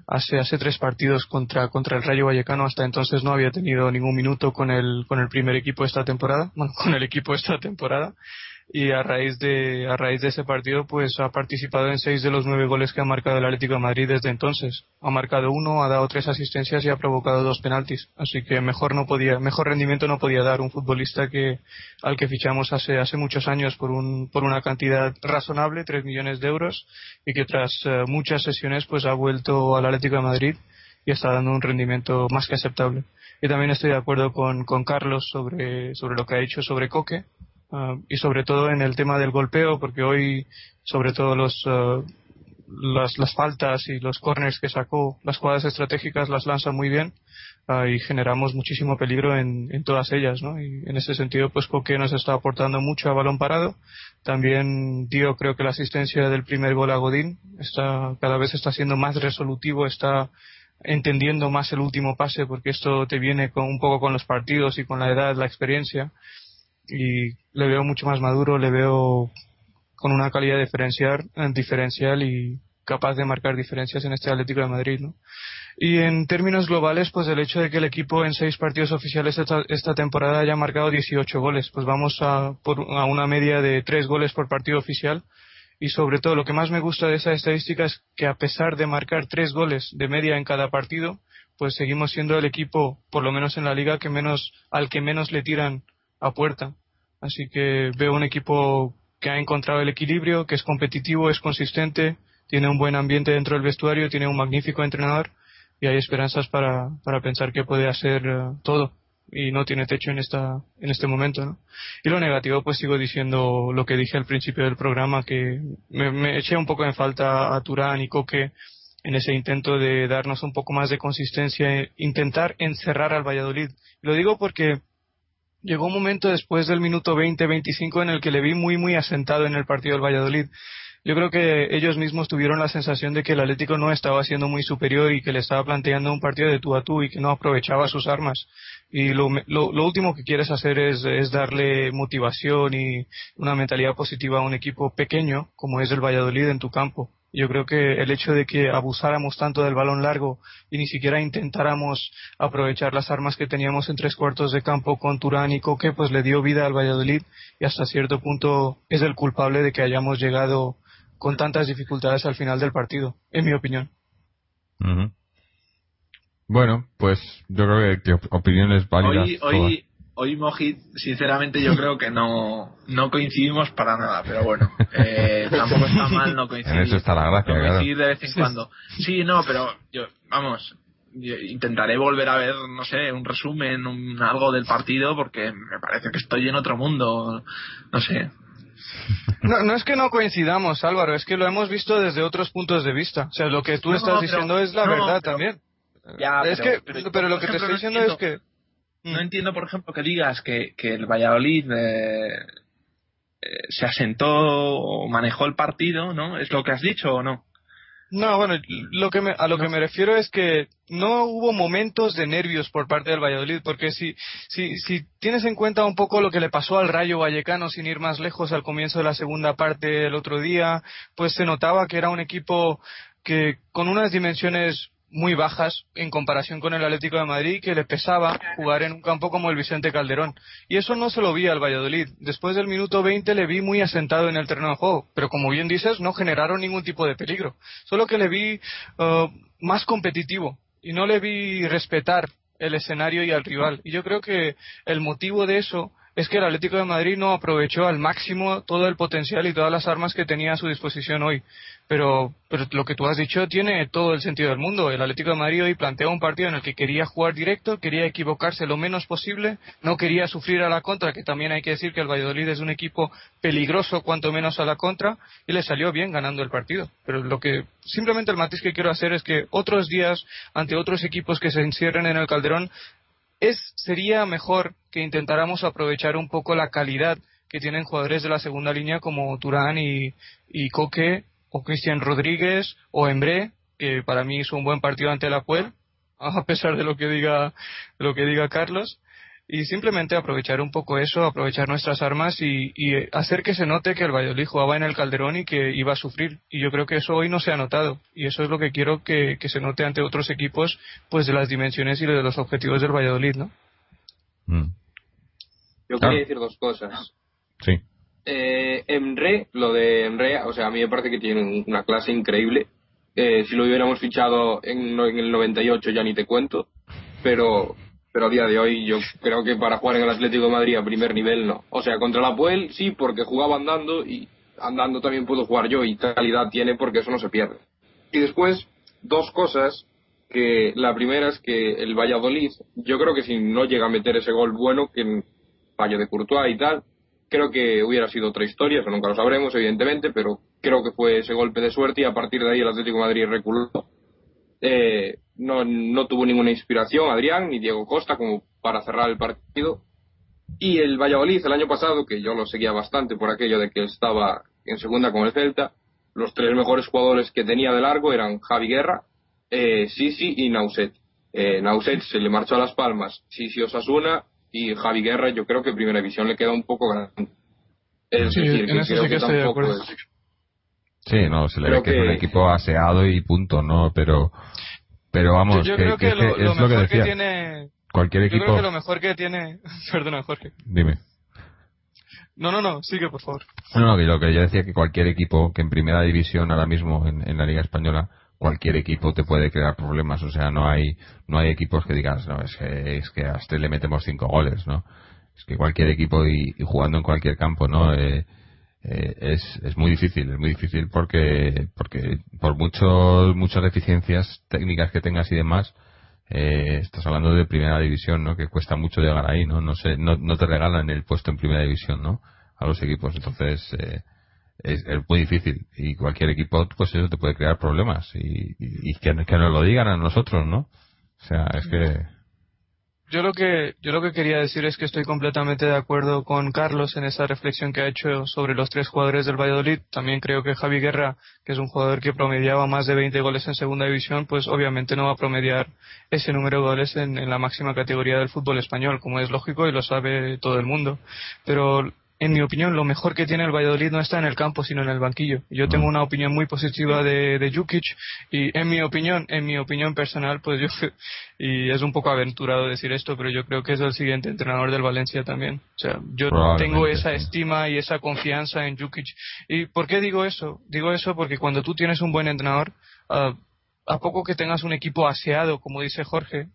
hace hace tres partidos contra contra el Rayo Vallecano. Hasta entonces no había tenido ningún minuto con el con el primer equipo esta temporada bueno con el equipo esta temporada y a raíz de a raíz de ese partido pues ha participado en seis de los nueve goles que ha marcado el Atlético de Madrid desde entonces. Ha marcado uno ha dado tres asistencias y ha provocado dos penaltis. Así que mejor no podía mejor rendimiento no podía dar un futbolista que al que fichamos hace hace muchos años por un por una cantidad razonable tres millones de euros y que tras eh, muchas sesiones pues ha vuelto al Atlético de Madrid y está dando un rendimiento más que aceptable. Y también estoy de acuerdo con, con Carlos sobre sobre lo que ha dicho sobre Coque Ah, y sobre todo en el tema del golpeo, porque hoy, sobre todo los, ah, las, las, faltas y los corners que sacó, las jugadas estratégicas las lanza muy bien uh, y generamos muchísimo peligro en, en todas ellas, ¿no? Y en ese sentido, pues Coque nos está aportando mucho a balón parado. También dio, creo que la asistencia del primer gol a Godín está, cada vez está siendo más resolutivo, está entendiendo más el último pase, porque esto te viene con, un poco con los partidos y con la edad, la experiencia y le veo mucho más maduro, le veo con una calidad diferencial, diferencial y capaz de marcar diferencias en este Atlético de Madrid, ¿no? Y en términos globales, pues el hecho de que el equipo en seis partidos oficiales esta, esta temporada haya marcado 18 goles, pues vamos a, por, a una media de tres goles por partido oficial. Y sobre todo, lo que más me gusta de esa estadística es que a pesar de marcar tres goles de media en cada partido, pues seguimos siendo el equipo, por lo menos en la liga, que menos, al que menos le tiran a puerta. Así que veo un equipo que ha encontrado el equilibrio, que es competitivo, es consistente, tiene un buen ambiente dentro del vestuario, tiene un magnífico entrenador y hay esperanzas para, para pensar que puede hacer eh, todo y no tiene techo en esta en este momento ¿no? y lo negativo pues sigo diciendo lo que dije al principio del programa que me, me eché un poco en falta a Turán y Coque en ese intento de darnos un poco más de consistencia intentar encerrar al Valladolid lo digo porque llegó un momento después del minuto 20-25 en el que le vi muy, muy asentado en el partido del Valladolid. Yo creo que ellos mismos tuvieron la sensación de que el Atlético no estaba siendo muy superior y que le estaba planteando un partido de tú a tú y que no aprovechaba sus armas. Y lo, lo, último que quieres hacer es, es, darle motivación y una mentalidad positiva a un equipo pequeño como es el Valladolid en tu campo. Yo creo que el hecho de que abusáramos tanto del balón largo y ni siquiera intentáramos aprovechar las armas que teníamos en tres cuartos de campo con Turán y Coque, pues le dio vida al Valladolid y hasta cierto punto es el culpable de que hayamos llegado con tantas dificultades al final del partido, en mi opinión. Bueno, pues yo creo que, opiniones válidas. Hoy, hoy, hoy Mojit, sinceramente yo creo que no, no coincidimos para nada, pero bueno, eh, tampoco está mal no coincidir. En eso está la gracia, no coincidir de vez en cuando. Sí, no, pero yo, vamos, yo intentaré volver a ver, no sé, un resumen, un, algo del partido, porque me parece que estoy en otro mundo, no sé. No, no es que no coincidamos, Álvaro, es que lo hemos visto desde otros puntos de vista. O sea, lo que tú No, estás pero- diciendo es la no, verdad pero- también. Ya, es pero- que, pero- pero, lo que te estoy no diciendo es que No entiendo, por ejemplo, que digas que, que el Valladolid eh, eh, se asentó o manejó el partido, ¿no? ¿Es lo que has dicho o no? No, bueno, lo que me, a lo No. que me refiero es que no hubo momentos de nervios por parte del Valladolid, porque si, si, si tienes en cuenta un poco lo que le pasó al Rayo Vallecano sin ir más lejos al comienzo de la segunda parte el otro día, pues se notaba que era un equipo que con unas dimensiones muy bajas en comparación con el Atlético de Madrid que le pesaba jugar en un campo como el Vicente Calderón. Y eso no se lo vi al Valladolid. Después del minuto 20 le vi muy asentado en el terreno de juego, pero como bien dices, no generaron ningún tipo de peligro. Solo que le vi eh, más competitivo y no le vi respetar el escenario y al rival. Y yo creo que el motivo de eso es que el Atlético de Madrid no aprovechó al máximo todo el potencial y todas las armas que tenía a su disposición hoy. Pero, pero lo que tú has dicho tiene todo el sentido del mundo. El Atlético de Madrid hoy plantea un partido en el que quería jugar directo, quería equivocarse lo menos posible, no quería sufrir a la contra, que también hay que decir que el Valladolid es un equipo peligroso cuanto menos a la contra, y le salió bien ganando el partido. Pero lo que simplemente el matiz que quiero hacer es que otros días, ante otros equipos que se encierren en el Calderón, es, sería mejor que intentáramos aprovechar un poco la calidad que tienen jugadores de la segunda línea como Turán y, y Coque o Cristian Rodríguez o Embre, que para mí hizo un buen partido ante la Puel, a pesar de lo que diga, lo que diga Carlos. Y simplemente aprovechar un poco eso, aprovechar nuestras armas y, hacer que se note que el Valladolid jugaba en el Calderón y que iba a sufrir. Y yo creo que eso hoy no se ha notado. Y eso es lo que quiero que, se note ante otros equipos, pues de las dimensiones y de los objetivos del Valladolid, ¿no? Mm. Yo quería decir dos cosas. Sí. Eh, Emre, lo de Emre, o sea, a mí me parece que tiene una clase increíble. Eh, si lo hubiéramos fichado en, en el 98 ya ni te cuento, pero pero a día de hoy yo creo que para jugar en el Atlético de Madrid a primer nivel no. O sea, contra la Puel sí, porque jugaba andando y andando también puedo jugar yo y calidad tiene porque eso no se pierde. Y después, dos cosas, que la primera es que el Valladolid, yo creo que si no llega a meter ese gol bueno, que en fallo de Courtois y tal, creo que hubiera sido otra historia, eso nunca lo sabremos evidentemente, pero creo que fue ese golpe de suerte y a partir de ahí el Atlético de Madrid reculó. Eh, no, no tuvo ninguna inspiración Adrián ni Diego Costa como para cerrar el partido. Y el Valladolid el año pasado, que yo lo seguía bastante por aquello de que estaba en segunda con el Celta, los tres mejores jugadores que tenía de largo eran Javi Guerra, eh, Sisi y Nauset. Eh, Nauset se le marchó a Las Palmas, Sisi Osasuna y Javi Guerra yo creo que Primera División le queda un poco grande. Es decir, que creo que, tampoco es... Sí, no, se le ve que, es un equipo aseado y punto, ¿no? Pero pero vamos, yo, creo que, lo, es lo, que decía. tiene, cualquier equipo. Yo creo que lo mejor que tiene. Perdona, Jorge. Dime. No, no, no, sigue, por favor. No, no, que lo que yo decía que cualquier equipo que en primera división ahora mismo en, la Liga Española, cualquier equipo te puede crear problemas. O sea, no hay no hay equipos que digas, no, es que, es que a este le metemos cinco goles, ¿no? Es que cualquier equipo y, jugando en cualquier campo, ¿no? Eh, eh, es, es muy difícil, es muy difícil porque, porque por muchos, muchas deficiencias técnicas que tengas y demás, eh, estás hablando de primera división, ¿no? Que cuesta mucho llegar ahí, ¿no? No sé, no, no te regalan el puesto en primera división, ¿no? A los equipos, entonces, eh, es, es, muy difícil y cualquier equipo, pues eso te puede crear problemas y, y, que, que nos lo digan a nosotros, ¿no? O sea, es que yo lo que yo lo que quería decir es que estoy completamente de acuerdo con Carlos en esa reflexión que ha hecho sobre los tres jugadores del Valladolid. También creo que Javi Guerra, que es un jugador que promediaba más de 20 goles en segunda división, pues obviamente no va a promediar ese número de goles en, en la máxima categoría del fútbol español, como es lógico y lo sabe todo el mundo. Pero en mi opinión, lo mejor que tiene el Valladolid no está en el campo, sino en el banquillo. Yo tengo una opinión muy positiva de, de Jukic y en mi opinión, en mi opinión personal, pues yo, y es un poco aventurado decir esto, pero yo creo que es el siguiente entrenador del Valencia también. O sea, yo tengo esa estima y esa confianza en Jukic. ¿Y por qué digo eso? Digo eso porque cuando tú tienes un buen entrenador, ah, a poco que tengas un equipo aseado, como dice Jorge,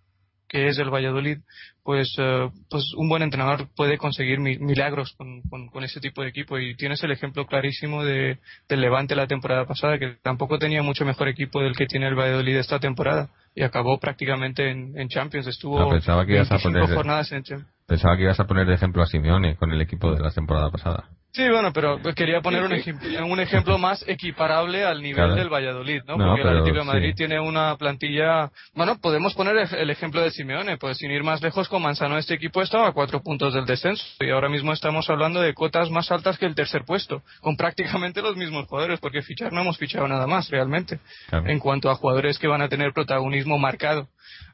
que es el Valladolid, pues, eh, pues un buen entrenador puede conseguir milagros con, con, ese tipo de equipo. Y tienes el ejemplo clarísimo de, del Levante la temporada pasada, que tampoco tenía mucho mejor equipo del que tiene el Valladolid esta temporada. Y acabó prácticamente en, Champions. Estuvo no, pensaba que ibas a poner, jornadas en Champions. Pensaba que ibas a poner de ejemplo a Simeone con el equipo de la temporada pasada. Sí, bueno, pero quería poner un, ejemplo, un ejemplo más equiparable al nivel del Valladolid, ¿no? Porque el Atlético de Madrid tiene una plantilla. Bueno, podemos poner el ejemplo de Simeone, pues sin ir más lejos, con Manzano este equipo estaba a cuatro puntos del descenso y ahora mismo estamos hablando de cotas más altas que el tercer puesto, con prácticamente los mismos jugadores, porque fichar no hemos fichado nada más realmente, en cuanto a jugadores que van a tener protagonismo marcado.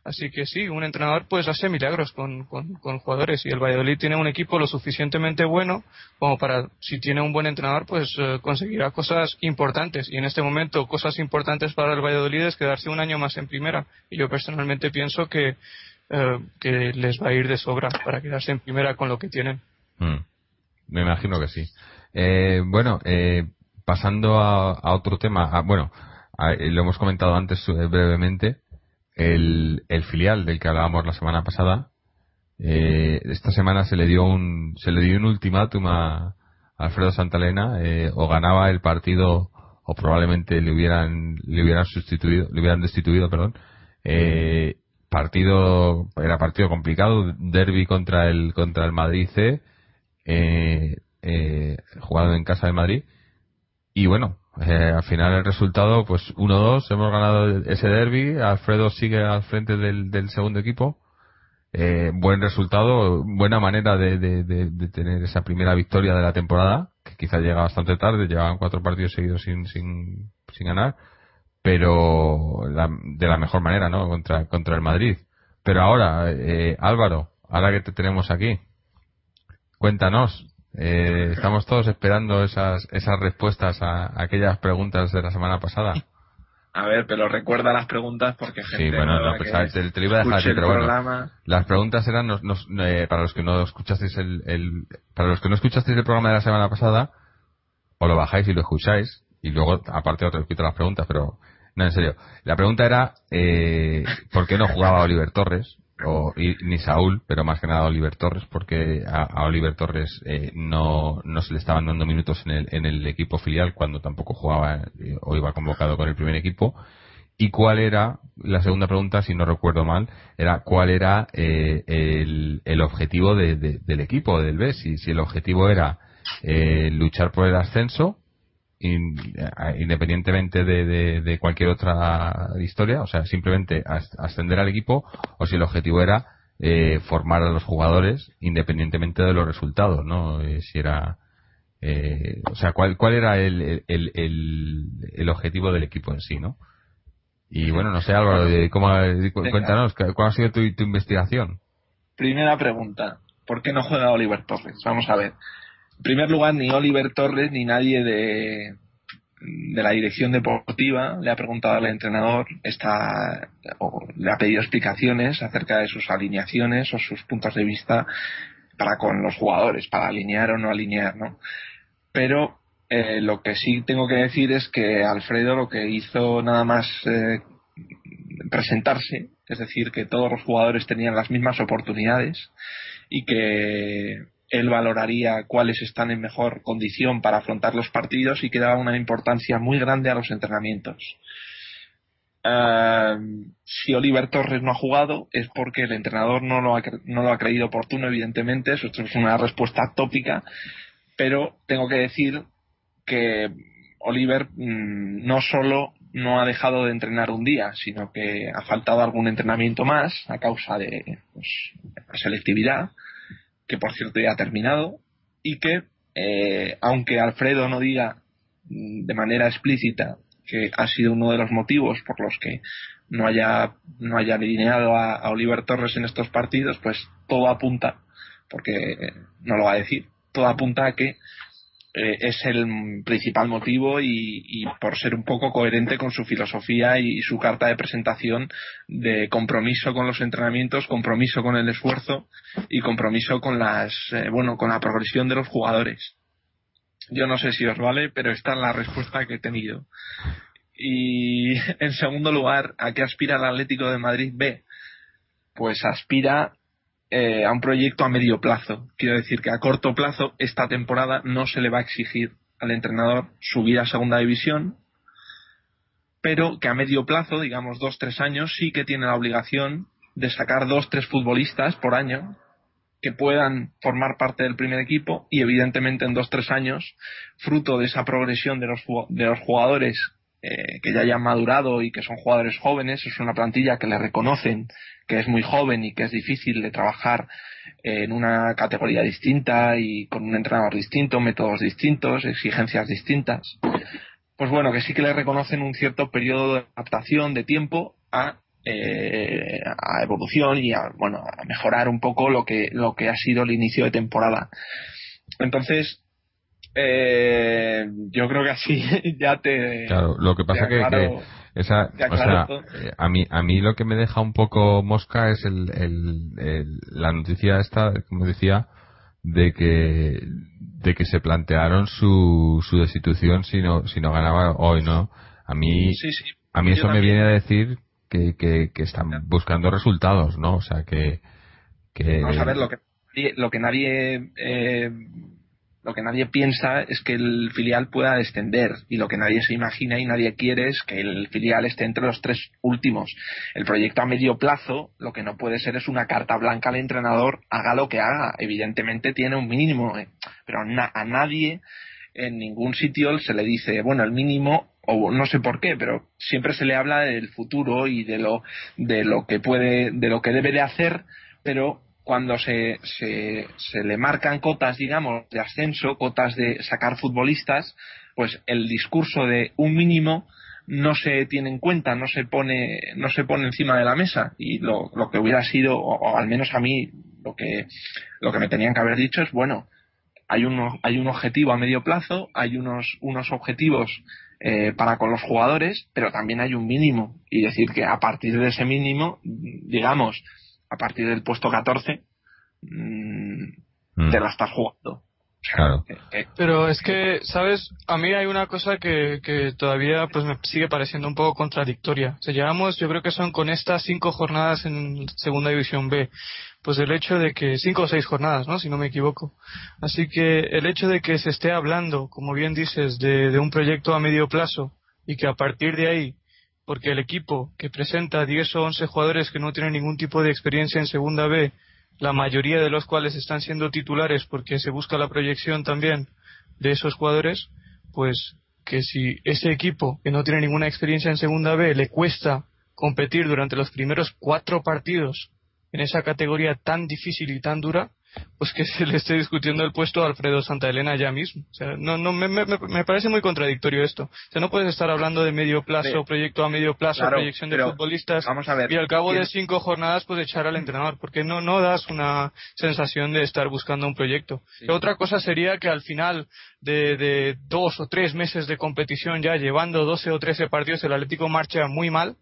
Así que sí, un entrenador pues hace milagros con, con, jugadores y el Valladolid tiene un equipo lo suficientemente bueno como para, si tiene un buen entrenador, pues eh, conseguirá cosas importantes. Y en este momento, cosas importantes para el Valladolid es quedarse un año más en primera. Y yo personalmente pienso que, eh, que les va a ir de sobra para quedarse en primera con lo que tienen. Mm. Me imagino que sí. Eh, bueno, pasando a, otro tema, bueno, lo hemos comentado antes brevemente el, filial del que hablábamos la semana pasada, eh, esta semana se le dio un, se le dio un ultimátum a, Alfredo Santalena, eh, o ganaba el partido o probablemente le hubieran, le hubieran sustituido, le hubieran destituido, perdón. Eh, partido, era partido complicado, derby contra el, contra el Madrid C, eh, eh, jugado en casa de Madrid. Y bueno, eh, al final el resultado, pues 1-2, hemos ganado ese derby, Alfredo sigue al frente del, segundo equipo. Eh, buen resultado, buena manera de, de, tener esa primera victoria de la temporada, que quizá llega bastante tarde, llevaban cuatro partidos seguidos sin, sin, sin ganar, pero de la mejor manera, ¿no? Contra, contra el Madrid. Pero ahora, eh, Álvaro, ahora que te tenemos aquí. Cuéntanos. Eh, estamos todos esperando esas, esas respuestas a, aquellas preguntas de la semana pasada. A ver, pero recuerda las preguntas porque gente Sí, bueno, no, pues, te, te, iba a dejar pero bueno, las preguntas eran nos, nos, eh, para los que no escuchasteis el, el, para los que no escuchasteis el programa de la semana pasada, o lo bajáis y lo escucháis y luego aparte otro repito las preguntas, pero no en serio. La pregunta era eh, ¿por qué no jugaba Oliver Torres? O ni Saúl, pero más que nada Oliver Torres, porque a, Oliver Torres eh, no, no se le estaban dando minutos en el, en el equipo filial cuando tampoco jugaba eh, o iba convocado con el primer equipo. ¿Y cuál era, la segunda pregunta, si no recuerdo mal, era cuál era eh, el, el, objetivo de, del equipo, del B? Si, si el objetivo era luchar por el ascenso independientemente de, cualquier otra historia, o sea, simplemente ascender al equipo, o si el objetivo era eh, formar a los jugadores independientemente de los resultados, ¿no? Eh, si era, eh, o sea, cuál, cuál era el, el, el, objetivo del equipo en sí, ¿no? Y bueno, no sé, Álvaro, ¿cómo, cuéntanos, ¿cuál ha sido tu, tu investigación? Primera pregunta, ¿por qué no juega Oliver Torres? Vamos a ver. En primer lugar, ni Oliver Torres ni nadie de, de la dirección deportiva le ha preguntado al entrenador, está, o le ha pedido explicaciones acerca de sus alineaciones o sus puntos de vista para con los jugadores, para alinear o no alinear, ¿no? Pero eh, lo que sí tengo que decir es que Alfredo lo que hizo nada más eh, presentarse, es decir, que todos los jugadores tenían las mismas oportunidades y que él valoraría cuáles están en mejor condición para afrontar los partidos y que daba una importancia muy grande a los entrenamientos. Ehm, si Oliver Torres no ha jugado es porque el entrenador no lo, ha, no lo ha creído oportuno, evidentemente, eso es una respuesta tópica, pero tengo que decir que Oliver mm, no solo no ha dejado de entrenar un día, sino que ha faltado algún entrenamiento más a causa de pues, la selectividad que por cierto ya ha terminado, y que, eh, aunque Alfredo no diga mm, de manera explícita que ha sido uno de los motivos por los que no haya, no haya alineado a, Oliver Torres en estos partidos, pues todo apunta, porque no lo va a decir, todo apunta a que eh, es el principal motivo y, por ser un poco coherente con su filosofía y, su carta de presentación de compromiso con los entrenamientos, compromiso con el esfuerzo y compromiso con las eh, bueno con la progresión de los jugadores. Yo no sé si os vale, pero esta es la respuesta que he tenido. Y en segundo lugar, ¿a qué aspira el Atlético de Madrid B? Pues aspira eh, a un proyecto a medio plazo. Quiero decir que a corto plazo, esta temporada no se le va a exigir al entrenador subir a segunda división, pero que a medio plazo, digamos dos, tres años, sí que tiene la obligación de sacar dos, tres futbolistas por año que puedan formar parte del primer equipo y evidentemente en dos, tres años, fruto de esa progresión de los, de los jugadores eh, que ya hayan madurado y que son jugadores jóvenes, es una plantilla que le reconocen que es muy joven y que es difícil de trabajar en una categoría distinta y con un entrenador distinto, métodos distintos, exigencias distintas. Pues bueno, que sí que le reconocen un cierto periodo de adaptación de tiempo a, eh, a evolución y a, bueno, a mejorar un poco lo que, lo que ha sido el inicio de temporada. Entonces, eh, yo creo que así ya te. Claro, lo que pasa que, que, esa, o sea, eh, a mí a mí lo que me deja un poco mosca es el, el, la noticia esta, como decía, de que de que se plantearon su, su destitución si no si no ganaba hoy, ¿no? A mí a mí eso me viene a decir que, que, que están buscando resultados, ¿no? O sea que que vamos a ver lo que lo que nadie eh, lo que nadie piensa es que el filial pueda descender y lo que nadie se imagina y nadie quiere es que el filial esté entre los tres últimos. El proyecto a medio plazo lo que no puede ser es una carta blanca al entrenador, haga lo que haga. Evidentemente tiene un mínimo, eh, pero a nadie en ningún sitio se le dice, bueno, el mínimo o no sé por qué, pero siempre se le habla del futuro y de lo de lo que puede de lo que debe de hacer, pero cuando se, se, se, le marcan cotas, digamos, de ascenso, cotas de sacar futbolistas, pues el discurso de un mínimo no se tiene en cuenta, no se pone, no se pone encima de la mesa y lo, lo que hubiera sido, o, al menos a mí Lo que, lo que me tenían que haber dicho es, bueno, hay, uno, hay un objetivo a medio plazo, hay unos, unos objetivos eh, para con los jugadores, pero también hay un mínimo. Y decir que a partir de ese mínimo, digamos, a partir del puesto 14, mmm, mm. te la estás jugando. Claro. Pero es que, ¿sabes? A mí hay una cosa que, que todavía pues me sigue pareciendo un poco contradictoria. O sea, llevamos, yo creo que son con estas cinco jornadas en Segunda División B. Pues el hecho de que, cinco o seis jornadas, ¿no? Si no me equivoco. Así que el hecho de que se esté hablando, como bien dices, de, de un proyecto a medio plazo y que a partir de ahí porque el equipo que presenta 10 o 11 jugadores que no tienen ningún tipo de experiencia en Segunda B la mayoría de los cuales están siendo titulares porque se busca la proyección también de esos jugadores, pues que si ese equipo que no tiene ninguna experiencia en Segunda B le cuesta competir durante los primeros cuatro partidos en esa categoría tan difícil y tan dura, pues que se le esté discutiendo el puesto a Alfredo Santa Elena ya mismo. O sea, no, no, me, me, parece muy contradictorio esto. O sea, no puedes estar hablando de medio plazo, proyecto a medio plazo, proyección de futbolistas, vamos a ver, y al cabo de cinco jornadas, pues echar al entrenador, porque no, no das una sensación de estar buscando un proyecto. Otra cosa sería que al final de, de dos o tres meses de competición ya llevando 12 o 13 partidos, el Atlético marcha muy mal,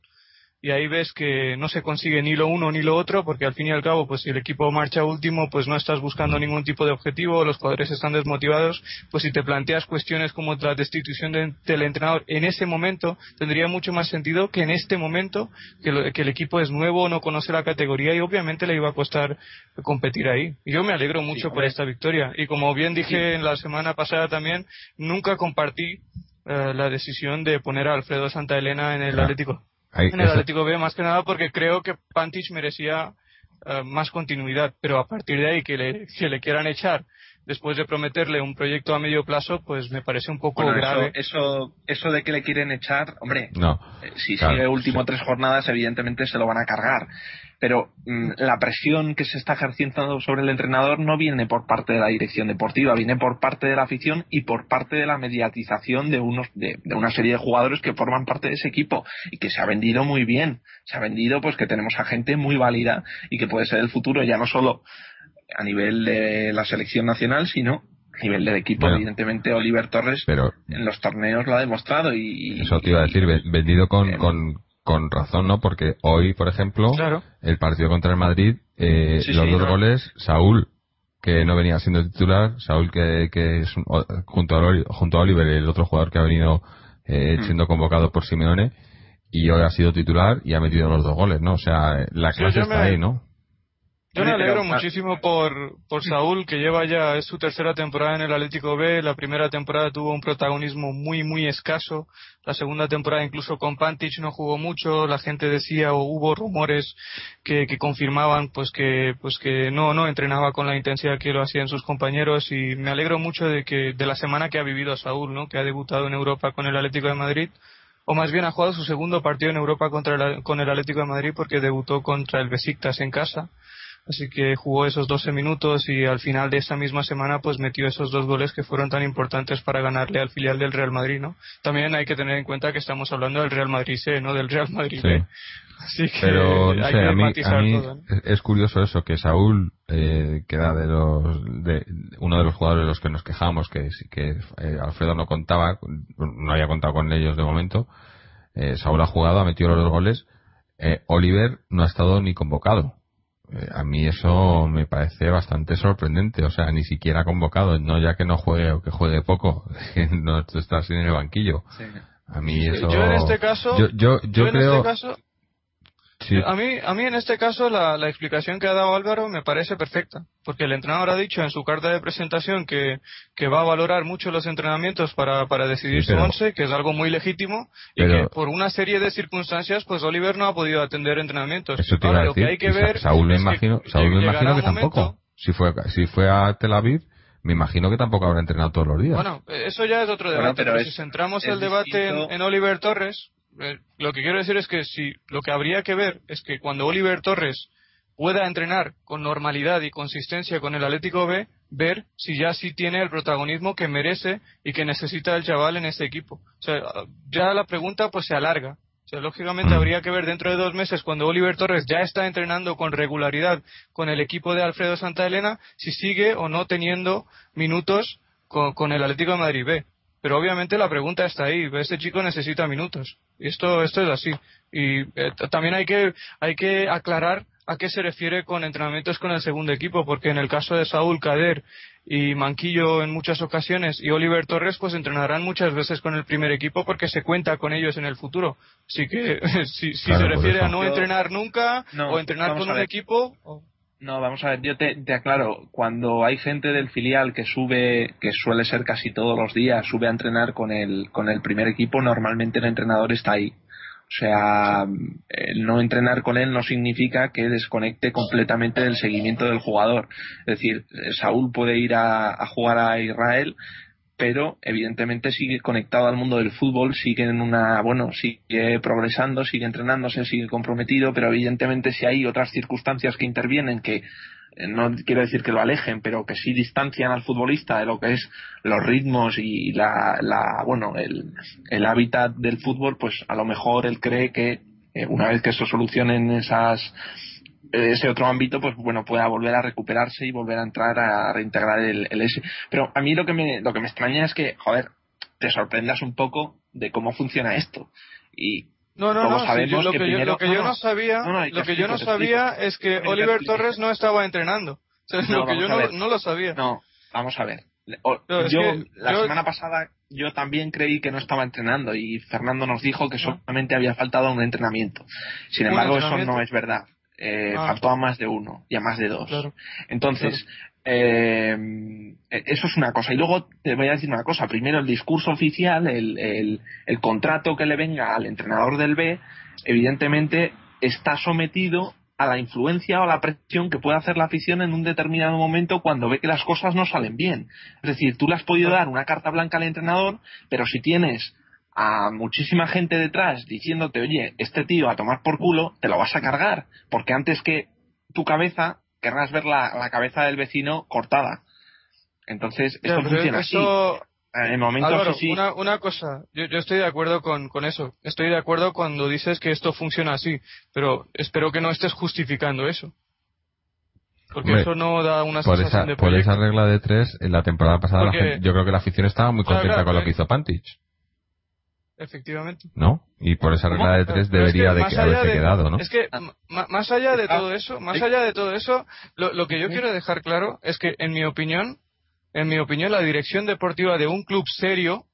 y ahí ves que no se consigue ni lo uno ni lo otro porque al fin y al cabo pues si el equipo marcha último pues no estás buscando ningún tipo de objetivo los jugadores están desmotivados pues si te planteas cuestiones como la destitución del entrenador en ese momento tendría mucho más sentido que en este momento que, que el equipo es nuevo no conoce la categoría y obviamente le iba a costar competir ahí. Y yo me alegro mucho por esta victoria. Y como bien dije en la semana pasada también nunca compartí eh, la decisión de poner a Alfredo Santa Elena en el Atlético en el Atlético B, más que nada porque creo que Pantich merecía eh, más continuidad, pero a partir de ahí que le, que le quieran echar después de prometerle un proyecto a medio plazo, pues me parece un poco grave. Eso, eso, de que le quieren echar, hombre, no, eh, si sigue último tres jornadas, evidentemente se lo van a cargar pero mm, la presión que se está ejerciendo sobre el entrenador no viene por parte de la dirección deportiva, viene por parte de la afición y por parte de la mediatización de, unos, de, una serie de jugadores que forman parte de ese equipo y que se ha vendido muy bien. Se ha vendido pues que tenemos a gente muy válida y que puede ser el futuro ya no solo a nivel de la selección nacional, sino a nivel del equipo. Evidentemente, Oliver Torres en los torneos lo ha demostrado. y Eso te iba a decir, vendido con, con razón, ¿no? Porque hoy, por ejemplo, el partido contra el Madrid, eh, los dos goles, Saúl, que no venía siendo titular, Saúl que, que es junto, a, junto a Oliver, el otro jugador que ha venido eh, mm. siendo convocado por Simeone, y hoy ha sido titular y ha metido los dos goles, ¿no? O sea, la clase está ahí, ¿no? Yo me alegro muchísimo por, por Saúl, que lleva ya, es su tercera temporada en el Atlético B. La primera temporada tuvo un protagonismo muy, muy escaso. La segunda temporada, incluso con Pantich, no jugó mucho. La gente decía, o hubo rumores que, que confirmaban, pues que, pues que no, no entrenaba con la intensidad que lo hacían sus compañeros. Y me alegro mucho de que, de la semana que ha vivido Saúl, ¿no? Que ha debutado en Europa con el Atlético de Madrid o más bien ha jugado su segundo partido en Europa contra el, con el Atlético de Madrid porque debutó contra el Besiktas en casa Así que jugó esos 12 minutos y al final de esa misma semana pues metió esos dos goles que fueron tan importantes para ganarle al filial del Real Madrid, ¿no? También hay que tener en cuenta que estamos hablando del Real Madrid C, no del Real Madrid sí. Así que Pero, no sé, a mí, a mí es curioso eso, que Saúl, eh, que era de los, de, uno de los jugadores de los que nos quejamos, que, que eh, Alfredo no contaba, no había contado con ellos de momento, eh, Saúl ha jugado, ha metido los dos goles, eh, Oliver no ha estado ni convocado a mí eso me parece bastante sorprendente, o sea, ni siquiera convocado, no ya que no juegue o que juegue poco, no está así en el banquillo. A mí eso. Yo en este caso, yo, yo, creo. Este caso, a, mí, a mí en este caso la, la, explicación que ha dado Álvaro me parece perfecta, porque el entrenador ha dicho en su carta de presentación que, que va a valorar mucho los entrenamientos para, para decidir su once, que es algo muy legítimo, y que por una serie de circunstancias, pues Oliver no ha podido atender entrenamientos. Eso te lo que hay que ver Saúl me imagino, que, Saúl me imagino que tampoco. Si fue, si fue a Tel Aviv, me imagino que tampoco habrá entrenado todos los días. Bueno, eso ya es otro debate, pero, si centramos el debate en Oliver Torres, eh, lo que quiero decir es que si lo que habría que ver es que cuando Oliver Torres pueda entrenar con normalidad y consistencia con el Atlético B, ver si ya sí tiene el protagonismo que merece y que necesita el chaval en este equipo. O sea, ya la pregunta pues se alarga. lógicamente mm. habría que ver dentro de dos meses, cuando Oliver Torres ya está entrenando con regularidad con el equipo de Alfredo Santa Elena, si sigue o no teniendo minutos con, el Atlético de Madrid B. Pero obviamente la pregunta está ahí. Este chico necesita minutos. Y esto, esto es así. Y eh, también hay que, hay que aclarar a qué se refiere con entrenamientos con el segundo equipo, porque en el caso de Saúl Cader y Manquillo en muchas ocasiones y Oliver Torres pues entrenarán muchas veces con el primer equipo porque se cuenta con ellos en el futuro. Así que si, se refiere a no entrenar nunca o entrenar con un equipo... No, vamos a ver, yo te, aclaro, cuando hay gente del filial que sube, que suele ser casi todos los días, sube a entrenar con el, con el primer equipo, normalmente el entrenador está ahí. O sea, el no entrenar con él no significa que desconecte completamente del seguimiento del jugador. Es decir, Saúl puede ir a, jugar a Israel, pero evidentemente sigue conectado al mundo del fútbol, sigue en una, bueno, sigue progresando, sigue entrenándose, sigue comprometido, pero evidentemente si hay otras circunstancias que intervienen que no quiero decir que lo alejen, pero que sí distancian al futbolista de lo que es los ritmos y la, la bueno, el, el hábitat del fútbol, pues a lo mejor él cree que eh, una vez que eso solucionen esas ese otro ámbito, pues bueno, pueda volver a recuperarse y volver a entrar a reintegrar el, el S. Pero a mí lo que me, lo que me extraña es que, joder, te sorprendas un poco de cómo funciona esto. Y no, no, no. lo, que, yo, no sabía, lo que yo no sabía es que Oliver Torres no estaba entrenando. lo que yo no, lo sabía. No, vamos a ver. yo la semana pasada yo también creí que no estaba entrenando y Fernando nos dijo que solamente había faltado un entrenamiento. Sin embargo, eso no es verdad. Eh, ah. Faltó a más de uno y a más de dos. Entonces, eh, eso es una cosa. Y luego te voy a decir una cosa. Primero, el discurso oficial, el, el, el contrato que le venga al entrenador del B, evidentemente está sometido a la influencia o a la presión que puede hacer la afición en un determinado momento cuando ve que las cosas no salen bien. Es decir, tú le has podido dar una carta blanca al entrenador, pero si tienes a muchísima gente detrás diciéndote, oye, este tío a tomar por culo, te lo vas a cargar, porque antes que tu cabeza querrás ver la, cabeza del vecino cortada. Entonces, esto funciona así. En momentos una, una, cosa, yo, estoy de acuerdo con, con, eso. Estoy de acuerdo cuando dices que esto funciona así, pero espero que no estés justificando eso. Porque eso no da una por sensación esa, de Por esa regla de tres, en la temporada pasada, yo creo que la afición estaba muy contenta con lo que hizo Pantich. Efectivamente. ¿No? Y por esa regla de tres debería de haberse quedado, ¿no? Es que más allá de todo eso, más allá de todo eso, lo, que yo quiero dejar claro es que en mi opinión, en mi opinión, la dirección deportiva de un club serio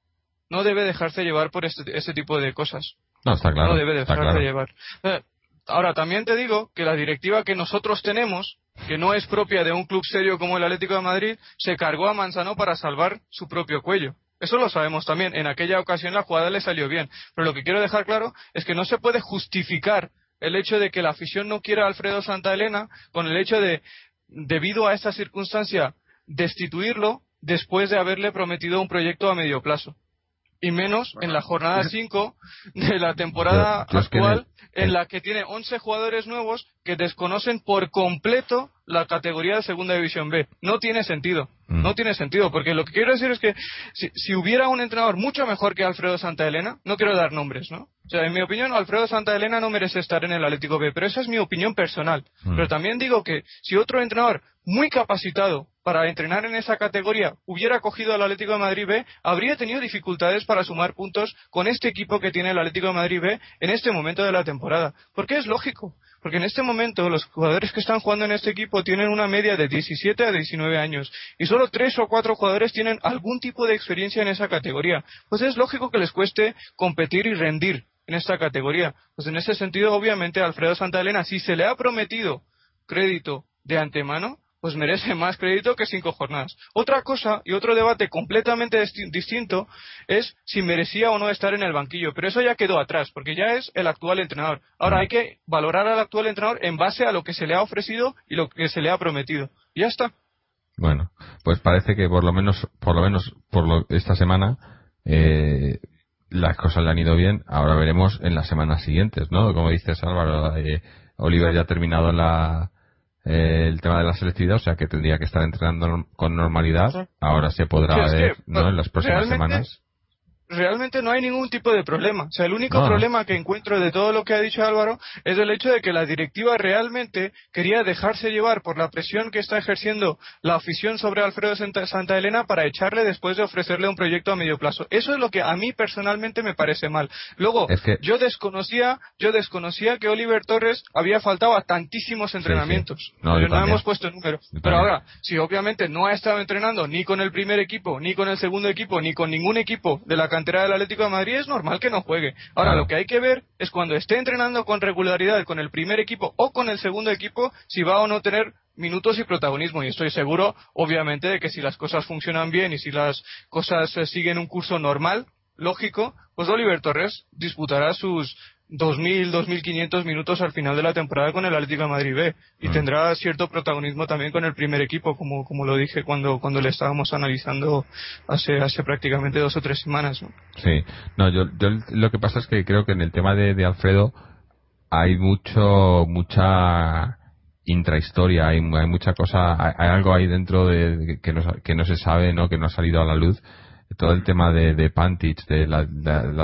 no debe dejarse llevar por este, este tipo de cosas. No, está claro. No debe dejarse llevar. Eh, ahora, también te digo que la directiva que nosotros tenemos, que no es propia de un club serio como el Atlético de Madrid, se cargó a Manzano para salvar su propio cuello. Eso lo sabemos también. En aquella ocasión la jugada le salió bien. Pero lo que quiero dejar claro es que no se puede justificar el hecho de que la afición no quiera a Alfredo Santa Elena con el hecho de, debido a esta circunstancia, destituirlo después de haberle prometido un proyecto a medio plazo y menos en la jornada 5 de la temporada actual, en la que tiene 11 jugadores nuevos que desconocen por completo la categoría de Segunda División B. No tiene sentido. Mm. No tiene sentido, porque lo que quiero decir es que si, hubiera un entrenador mucho mejor que Alfredo Santa Elena, no quiero dar nombres, ¿no? O sea, en mi opinión, Alfredo Santa Elena no merece estar en el Atlético B, pero esa es mi opinión personal. Mm. Pero también digo que si otro entrenador muy capacitado para entrenar en esa categoría hubiera cogido al Atlético de Madrid B, habría tenido dificultades para sumar puntos con este equipo que tiene el Atlético de Madrid B en este momento de la temporada. Porque es lógico. Porque en este momento los jugadores que están jugando en este equipo tienen una media de 17 a 19 años y solo tres o cuatro jugadores tienen algún tipo de experiencia en esa categoría. Pues es lógico que les cueste competir y rendir en esta categoría. Pues en ese sentido, obviamente, Alfredo Santa Elena, si se le ha prometido crédito de antemano, pues merece más crédito que cinco jornadas. Otra cosa y otro debate completamente distinto es si merecía o no estar en el banquillo, pero eso ya quedó atrás, porque ya es el actual entrenador. Ahora hay que valorar al actual entrenador en base a lo que se le ha ofrecido y lo que se le ha prometido. Y ya está. Bueno, pues parece que por lo menos, por lo menos, por esta semana, eh, las cosas le han ido bien. Ahora veremos en las semanas siguientes, ¿no? Como dices Álvaro, eh, Oliver ya ha terminado la eh, el tema de la selectividad, o sea que tendría que estar entrenando con normalidad. Ahora se podrá ver ¿no? en las próximas semanas. Realmente no hay ningún tipo de problema. O sea, el único problema que encuentro de todo lo que ha dicho Álvaro es el hecho de que la directiva realmente quería dejarse llevar por la presión que está ejerciendo la afición sobre Alfredo Santa Elena para echarle después de ofrecerle un proyecto a medio plazo. Eso es lo que a mí personalmente me parece mal. Luego, yo desconocía, yo desconocía que Oliver Torres había faltado a tantísimos entrenamientos. No, hemos puesto el número. Pero ahora, si obviamente no ha estado entrenando ni con el primer equipo, ni con el segundo equipo, ni con ningún equipo de la cantera del Atlético de Madrid, es normal que no juegue. Ahora, lo que hay que ver es cuando esté entrenando con regularidad con el primer equipo o con el segundo equipo, si va o no tener minutos y protagonismo. Y estoy seguro, obviamente, de que si las cosas funcionan bien y si las cosas eh, siguen un curso normal, lógico, pues Oliver Torres disputará sus 2.000, 2.500 minutos al final de la temporada con el Atlético de Madrid B y mm. tendrá cierto protagonismo también con el primer equipo, como, como lo dije cuando, cuando le estábamos analizando hace, hace prácticamente dos o tres semanas. ¿no? Sí, no, yo, yo lo que pasa es que creo que en el tema de, de Alfredo hay mucho, mucha intrahistoria, hay, hay mucha cosa, hay, algo ahí dentro de, que, no, que no se sabe, ¿no? que no ha salido a la luz todo el tema de, de Pantich, de la,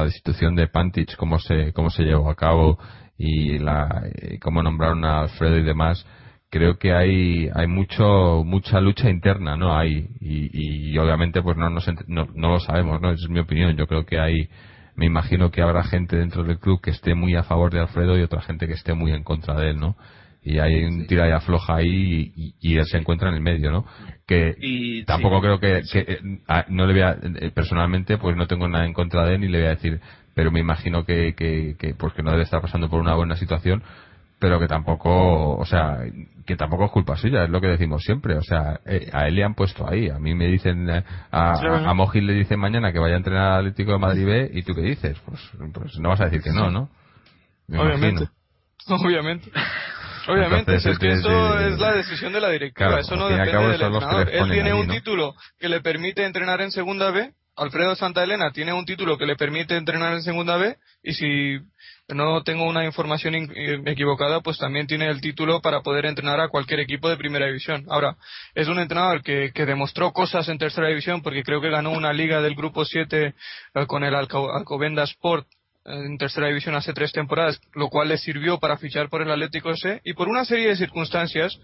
destitución de Pantich, cómo se, cómo se llevó a cabo y la, cómo nombraron a Alfredo y demás, creo que hay, hay mucho, mucha lucha interna, ¿no? Hay, y, obviamente pues no, no, no, lo sabemos, ¿no? Es mi opinión. Yo creo que hay, me imagino que habrá gente dentro del club que esté muy a favor de Alfredo y otra gente que esté muy en contra de él, ¿no? Y hay un tira y afloja ahí y, él se encuentra en el medio, ¿no? Que tampoco creo que, eh, no le vea eh, personalmente pues no tengo nada en contra de él ni le voy a decir, pero me imagino que, que, que pues que no debe estar pasando por una buena situación, pero que tampoco, o sea, que tampoco es culpa suya, es lo que decimos siempre, o sea, eh, a él le han puesto ahí, a mí me dicen, a, a, Mojil le dicen mañana que vaya a entrenar al Atlético de Madrid B y tú qué dices, pues, pues no vas a decir que no, ¿no? Obviamente. Obviamente. Obviamente, es, que eso es la decisión de la directiva, eso no depende del entrenador. Él tiene un título que le permite entrenar en segunda B, Alfredo Santa Elena tiene un título que le permite entrenar en segunda B, y si no tengo una información eh, equivocada, pues también tiene el título para poder entrenar a cualquier equipo de primera división. Ahora, es un entrenador que, que demostró cosas en tercera división porque creo que ganó una liga del grupo 7 eh, con el Alcobenda Sport en tercera división hace tres temporadas, lo cual le sirvió para fichar por el Atlético C y por una serie de circunstancias,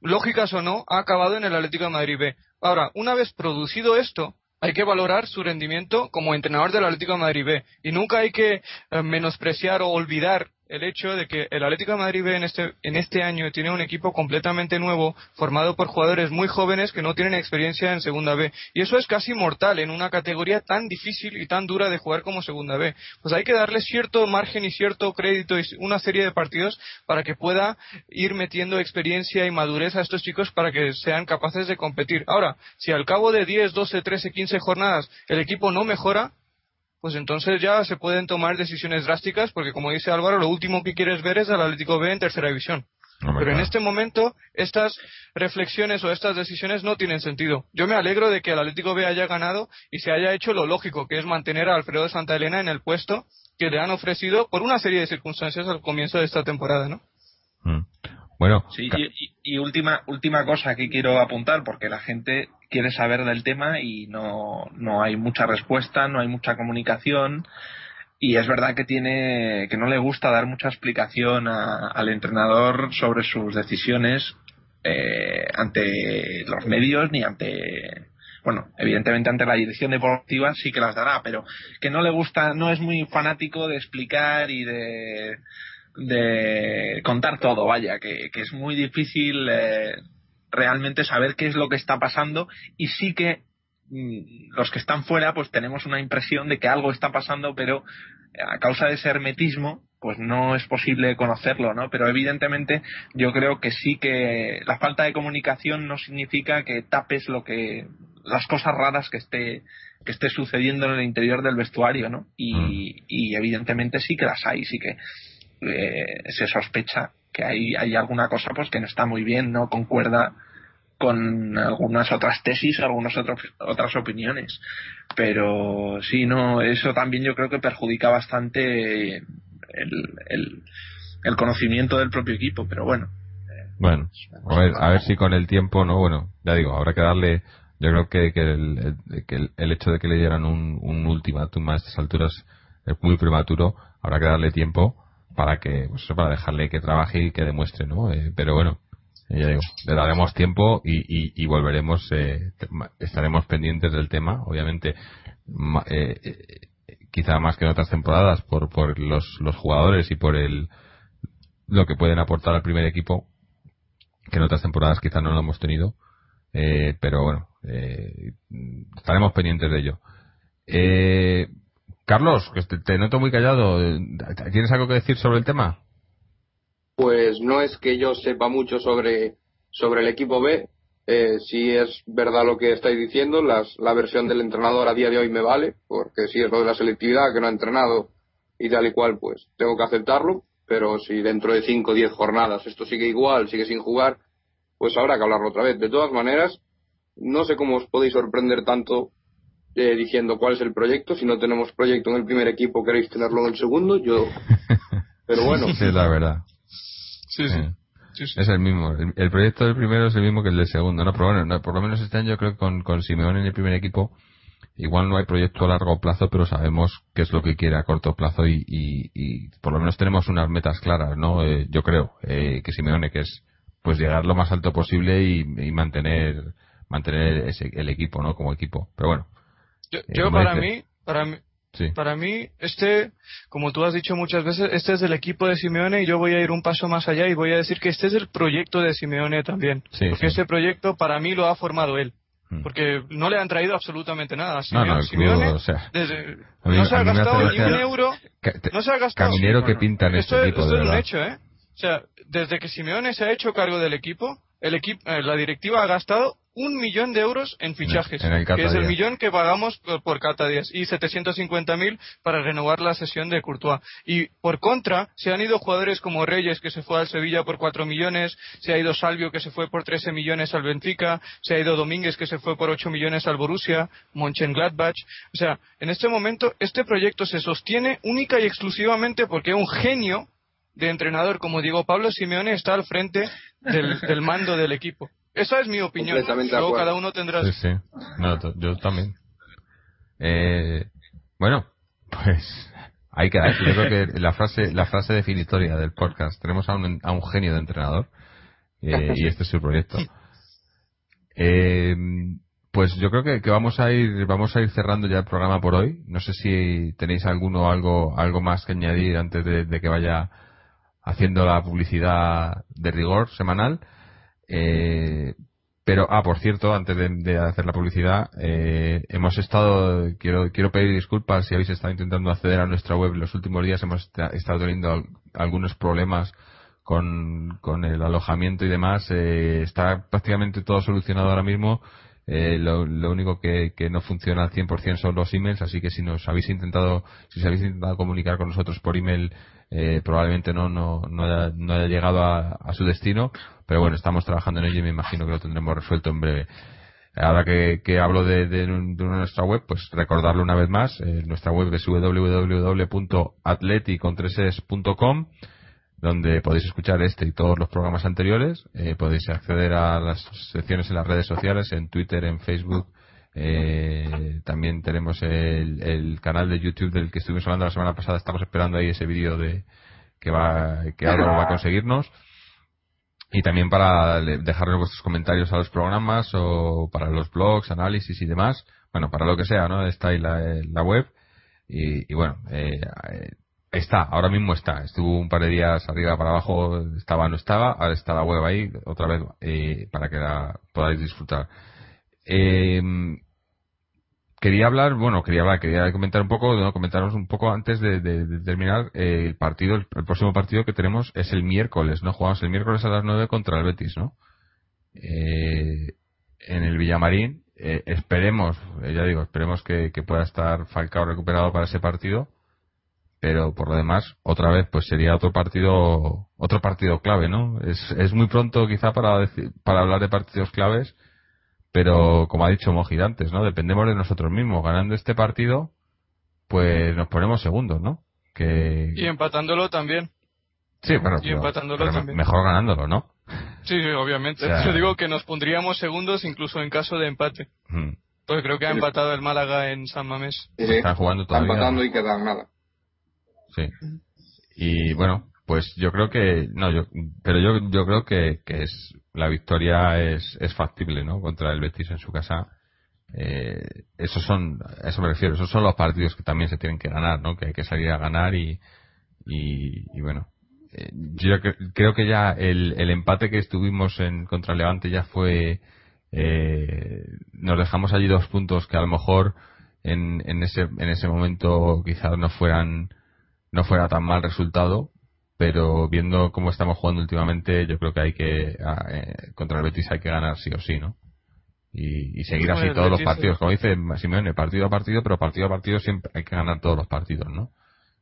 lógicas o no, ha acabado en el Atlético de Madrid B. Ahora, una vez producido esto, hay que valorar su rendimiento como entrenador del Atlético de Madrid B y nunca hay que eh, menospreciar o olvidar el hecho de que el Atlético de Madrid en este, en este año tiene un equipo completamente nuevo, formado por jugadores muy jóvenes que no tienen experiencia en Segunda B. Y eso es casi mortal en una categoría tan difícil y tan dura de jugar como Segunda B. Pues hay que darle cierto margen y cierto crédito y una serie de partidos para que pueda ir metiendo experiencia y madurez a estos chicos para que sean capaces de competir. Ahora, si al cabo de 10, 12, 13, 15 jornadas el equipo no mejora, pues entonces ya se pueden tomar decisiones drásticas, porque como dice Álvaro, lo último que quieres ver es al Atlético B en tercera división. Pero en este momento estas reflexiones o estas decisiones no tienen sentido. Yo me alegro de que el Atlético B haya ganado y se haya hecho lo lógico, que es mantener a Alfredo Santa Elena en el puesto que le han ofrecido por una serie de circunstancias al comienzo de esta temporada, ¿no? Mm. Bueno. Sí, y, última, última cosa que quiero apuntar, porque la gente quiere saber del tema y no, no hay mucha respuesta, no hay mucha comunicación. Y es verdad que tiene, que no le gusta dar mucha explicación al entrenador sobre sus decisiones eh, ante los medios ni ante bueno, evidentemente ante la dirección deportiva sí que las dará, pero que no le gusta, no es muy fanático de explicar y de de contar todo, vaya, que, es muy difícil eh, realmente saber qué es lo que está pasando y sí que mm, los que están fuera pues tenemos una impresión de que algo está pasando, pero a causa de ese hermetismo pues no es posible conocerlo, ¿no? Pero evidentemente yo creo que sí que la falta de comunicación no significa que tapes lo que las cosas raras que esté que esté sucediendo en el interior del vestuario, ¿no? Y, mm. y evidentemente sí que las hay, sí que eh, se sospecha que hay, hay alguna cosa pues que no está muy bien, no concuerda con algunas otras tesis, algunas otras otras opiniones. Pero sí, no, eso también yo creo que perjudica bastante el, el, conocimiento del propio equipo, pero bueno. Bueno, a ver, a ver si con el tiempo, no, bueno, ya digo, habrá que darle yo creo que, que, el, que el, hecho de que le dieran un, un ultimátum a estas alturas es muy prematuro. Habrá que darle tiempo para que, pues para dejarle que trabaje y que demuestre, ¿no? Eh, pero bueno, eh, ya digo, le daremos tiempo y, y, volveremos, eh, estaremos pendientes del tema, obviamente, quizá más que en otras temporadas por, por los, los jugadores y por el, lo que pueden aportar al primer equipo, que en otras temporadas quizá no lo hemos tenido, pero bueno, estaremos pendientes de ello. Eh, Carlos, te, noto muy callado. ¿Tienes algo que decir sobre el tema? Pues no es que yo sepa mucho sobre, sobre el equipo B. Eh, si es verdad lo que estáis diciendo, las, la versión del entrenador a día de hoy me vale, porque si es lo de la selectividad, que no ha entrenado y tal y cual, pues tengo que aceptarlo. Pero si dentro de 5 o 10 jornadas esto sigue igual, sigue sin jugar, pues habrá que hablarlo otra vez. De todas maneras, no sé cómo os podéis sorprender tanto eh, diciendo cuál es el proyecto. Si no tenemos proyecto en el primer equipo, queréis tenerlo en el segundo. Yo. Pero bueno. Sí, la verdad. Sí, sí. Es el mismo. El, proyecto del primero es el mismo que el del segundo, ¿no? Pero bueno, por lo menos este año yo creo que con, con Simeone en el primer equipo, igual no hay proyecto a largo plazo, pero sabemos qué es lo que quiere a corto plazo y, y, por lo menos tenemos unas metas claras, ¿no? Eh, yo creo eh, que Simeone, que es pues llegar lo más alto posible y, y mantener mantener ese, el equipo, ¿no? Como equipo. Pero bueno, yo, para mí, para mí, Para mí, este, como tú has dicho muchas veces, este es el equipo de Simeone y yo voy a ir un paso más allá y voy a decir que este es el proyecto de Simeone también. porque este proyecto para mí lo ha formado él. Hmm. Porque no le han traído absolutamente nada. Simeone, no, no se ha gastado ni un euro. no se ha gastado. Caminero que pintan este equipo. Esto es un hecho, ¿eh? O sea, desde que Simeone se ha hecho cargo del equipo, el equipo, eh, la directiva ha gastado un millón de euros en fichajes, que es el millón que pagamos por, cada día y 750.000 para renovar la sesión de Courtois. Y por contra, se han ido jugadores como Reyes, que se fue al Sevilla por 4 millones, se ha ido Salvio, que se fue por 13 millones al Benfica, se ha ido Domínguez, que se fue por 8 millones al Borussia, Mönchengladbach. O sea, en este momento, este proyecto se sostiene única y exclusivamente porque un genio de entrenador como Diego Pablo Simeone está al frente del mando del equipo. Esa es mi opinión. Luego cada uno tendrá. Sí, sí. yo también. Eh, bueno, pues hay que Yo creo que la frase, la frase definitoria del podcast. Tenemos a un, a un genio de entrenador eh, y este es su proyecto. Eh, pues yo creo que, que, vamos a ir vamos a ir cerrando ya el programa por hoy. No sé si tenéis alguno algo algo más que añadir antes de que vaya haciendo la publicidad de rigor semanal. Eh, pero, ah, por cierto, antes de, hacer la publicidad, eh, hemos estado, quiero, quiero pedir disculpas si habéis estado intentando acceder a nuestra web. Los últimos días hemos estado teniendo algunos problemas con, con el alojamiento y demás. Eh, está prácticamente todo solucionado ahora mismo. Eh, lo, lo, único que, que no funciona al 100% son los emails, así que si nos habéis intentado, si os habéis intentado comunicar con nosotros por email, eh, probablemente no, no, no, haya, llegado a, su destino, pero bueno, estamos trabajando en ello y me imagino que lo tendremos resuelto en breve. Ahora que, que hablo de, de, nuestra web, pues recordarlo una vez más, eh, nuestra web es www.atleticontreses.com donde podéis escuchar este y todos los programas anteriores. Eh, podéis acceder a las secciones en las redes sociales, en Twitter, en Facebook. Eh, también tenemos el, canal de YouTube del que estuvimos hablando la semana pasada. Estamos esperando ahí ese vídeo de que va que ahora va a conseguirnos. Y también para dejarnos vuestros comentarios a los programas o para los blogs, análisis y demás. Bueno, para lo que sea, ¿no? Está ahí la, la web. Y, y bueno, eh, Está, ahora mismo está. Estuvo un par de días arriba para abajo, estaba, no estaba. Ahora está la web ahí, otra vez, eh, para que la podáis disfrutar. Eh, quería hablar, bueno, quería hablar, quería comentar un poco, ¿no? comentaros un poco antes de, terminar eh, el partido, el, próximo partido que tenemos es el miércoles, ¿no? Jugamos el miércoles a las 9 contra el Betis, ¿no? Eh, en el Villamarín. Eh, esperemos, ya digo, esperemos que, que pueda estar Falcao recuperado para ese partido pero por lo demás otra vez pues sería otro partido otro partido clave no es, es muy pronto quizá para decir, para hablar de partidos claves pero como ha dicho Moji antes no dependemos de nosotros mismos ganando este partido pues nos ponemos segundos no que y empatándolo también sí bueno y empatándolo también. mejor ganándolo no Sí, obviamente. Yo digo que nos pondríamos segundos incluso en caso de empate. Hmm. Pues creo que ha empatado el Málaga en San Mamés. Está jugando todavía. Está empatando y queda nada. Sí. Y bueno, pues yo creo que no, yo, pero yo, yo creo que, que es la victoria es, es factible, ¿no? Contra el Betis en su casa. Eh, esos son, a eso me refiero, esos son los partidos que también se tienen que ganar, ¿no? Que hay que salir a ganar y, y, bueno, eh, yo creo que ya el, el empate que estuvimos en contra Levante ya fue, eh, nos dejamos allí dos puntos que a lo mejor en, en ese, en ese momento quizás no fueran, no fuera tan mal resultado, pero viendo cómo estamos jugando últimamente, yo creo que hay que, eh, contra el Betis hay que ganar sí o sí, ¿no? Y, seguir así todos los partidos, como dice Simeone, partido a partido, pero partido a partido siempre hay que ganar todos los partidos, ¿no?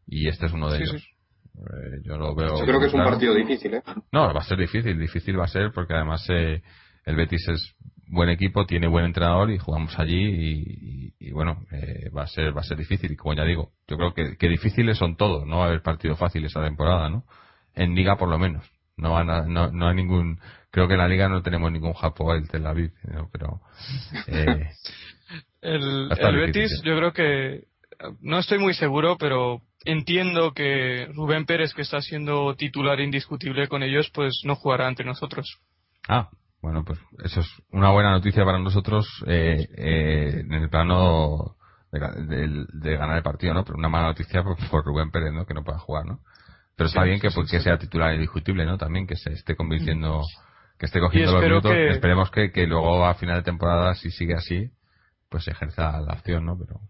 Y este es uno de ellos. Eh, yo lo veo. Yo creo que es un partido difícil, ¿eh? No, va a ser difícil, difícil va a ser porque además eh, el Betis es buen equipo, tiene buen entrenador y jugamos allí y, bueno, eh, va a ser va a ser difícil y como ya digo, yo creo que, que difíciles son todos, no va a haber partido fácil esa temporada, ¿no? En liga por lo menos. No, van no, no hay ningún creo que en la liga no tenemos ningún Japón el Tel Aviv, pero eh, el, el Betis yo creo que no estoy muy seguro, pero entiendo que Rubén Pérez, que está siendo titular indiscutible con ellos, pues no jugará ante nosotros. Ah, bueno, pues eso es una buena noticia para nosotros eh, eh, en el plano de, ganar el partido, ¿no? Pero una mala noticia por, Rubén Pérez, ¿no? Que no pueda jugar, ¿no? Pero está bien que, pues, que sea titular indiscutible, ¿no? También que se esté convirtiendo, que esté cogiendo los minutos. Esperemos que, que luego a final de temporada, si sigue así, pues ejerza la acción, ¿no? Pero.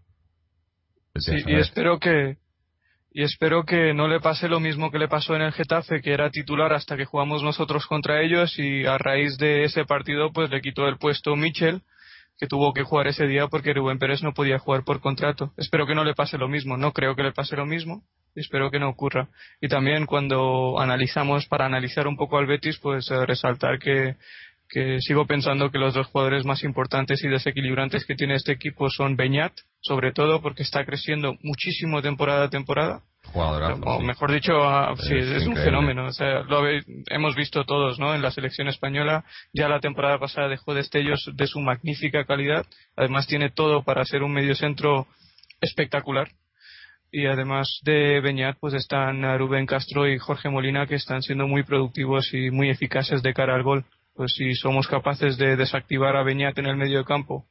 Sí, y espero que, y espero que no le pase lo mismo que le pasó en el Getafe, que era titular hasta que jugamos nosotros contra ellos y a raíz de ese partido pues le quitó el puesto Michel, que tuvo que jugar ese día porque Rubén Pérez no podía jugar por contrato. Espero que no le pase lo mismo, no creo que le pase lo mismo, espero que no ocurra. Y también cuando analizamos, para analizar un poco al Betis, pues eh, resaltar que que sigo pensando que los dos jugadores más importantes y desequilibrantes que tiene este equipo son Beñat, sobre todo porque está creciendo muchísimo temporada a temporada. o mejor dicho, es, un fenómeno. O sea, lo hemos visto todos, ¿no? En la selección española ya la temporada pasada dejó destellos de su magnífica calidad. Además tiene todo para ser un mediocentro espectacular. Y además de Beñat, pues están Rubén Castro y Jorge Molina que están siendo muy productivos y muy eficaces de cara al gol pues si somos capaces de desactivar a Beñat en el medio de campo.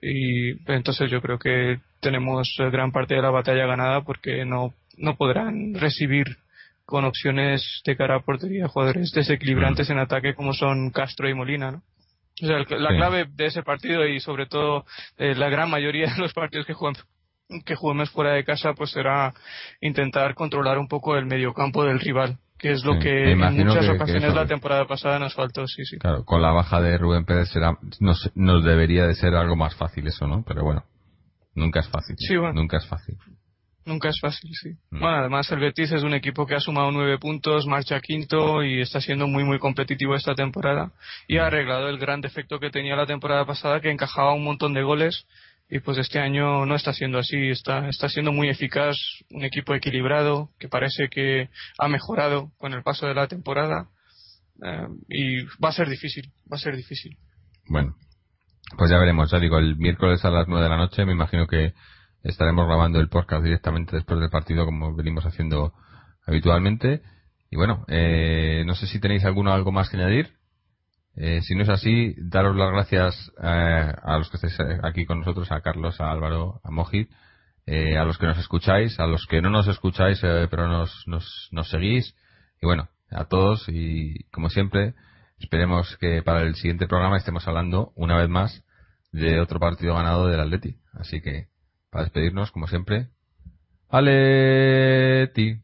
Y entonces yo creo que tenemos gran parte de la batalla ganada porque no, no podrán recibir con opciones de cara a portería jugadores desequilibrantes en ataque como son Castro y Molina, ¿no? O sea, la clave de ese partido y sobre todo eh, la gran mayoría de los partidos que juegan que juguemos fuera de casa pues será intentar controlar un poco el mediocampo del rival que es lo que en muchas ocasiones la temporada pasada nos faltó, sí, sí. Claro, con la baja de Rubén Pérez será, nos, nos debería de ser algo más fácil eso, ¿no? Pero bueno, nunca es fácil. Sí, bueno. Nunca es fácil. Nunca es fácil, sí. Mm. Bueno, además el Betis es un equipo que ha sumado nueve puntos, marcha quinto y está siendo muy, muy competitivo esta temporada. Y ha mm. arreglado el gran defecto que tenía la temporada pasada, que encajaba un montón de goles y pues este año no está siendo así, está, está siendo muy eficaz, un equipo equilibrado que parece que ha mejorado con el paso de la temporada eh, y va a ser difícil, va a ser difícil. Bueno, pues ya veremos, ya digo, el miércoles a las nueve de la noche me imagino que estaremos grabando el podcast directamente después del partido como venimos haciendo habitualmente. Y bueno, eh, no sé si tenéis alguno algo más que añadir. Eh, si no es así, daros las gracias eh, a los que estáis aquí con nosotros, a Carlos, a Álvaro, a Mojit, eh, a los que nos escucháis, a los que no nos escucháis pero nos, nos, nos seguís, y bueno, a todos y como siempre, esperemos que para el siguiente programa estemos hablando una vez más de otro partido ganado del Atleti. Así que, para despedirnos, como siempre, Aleti.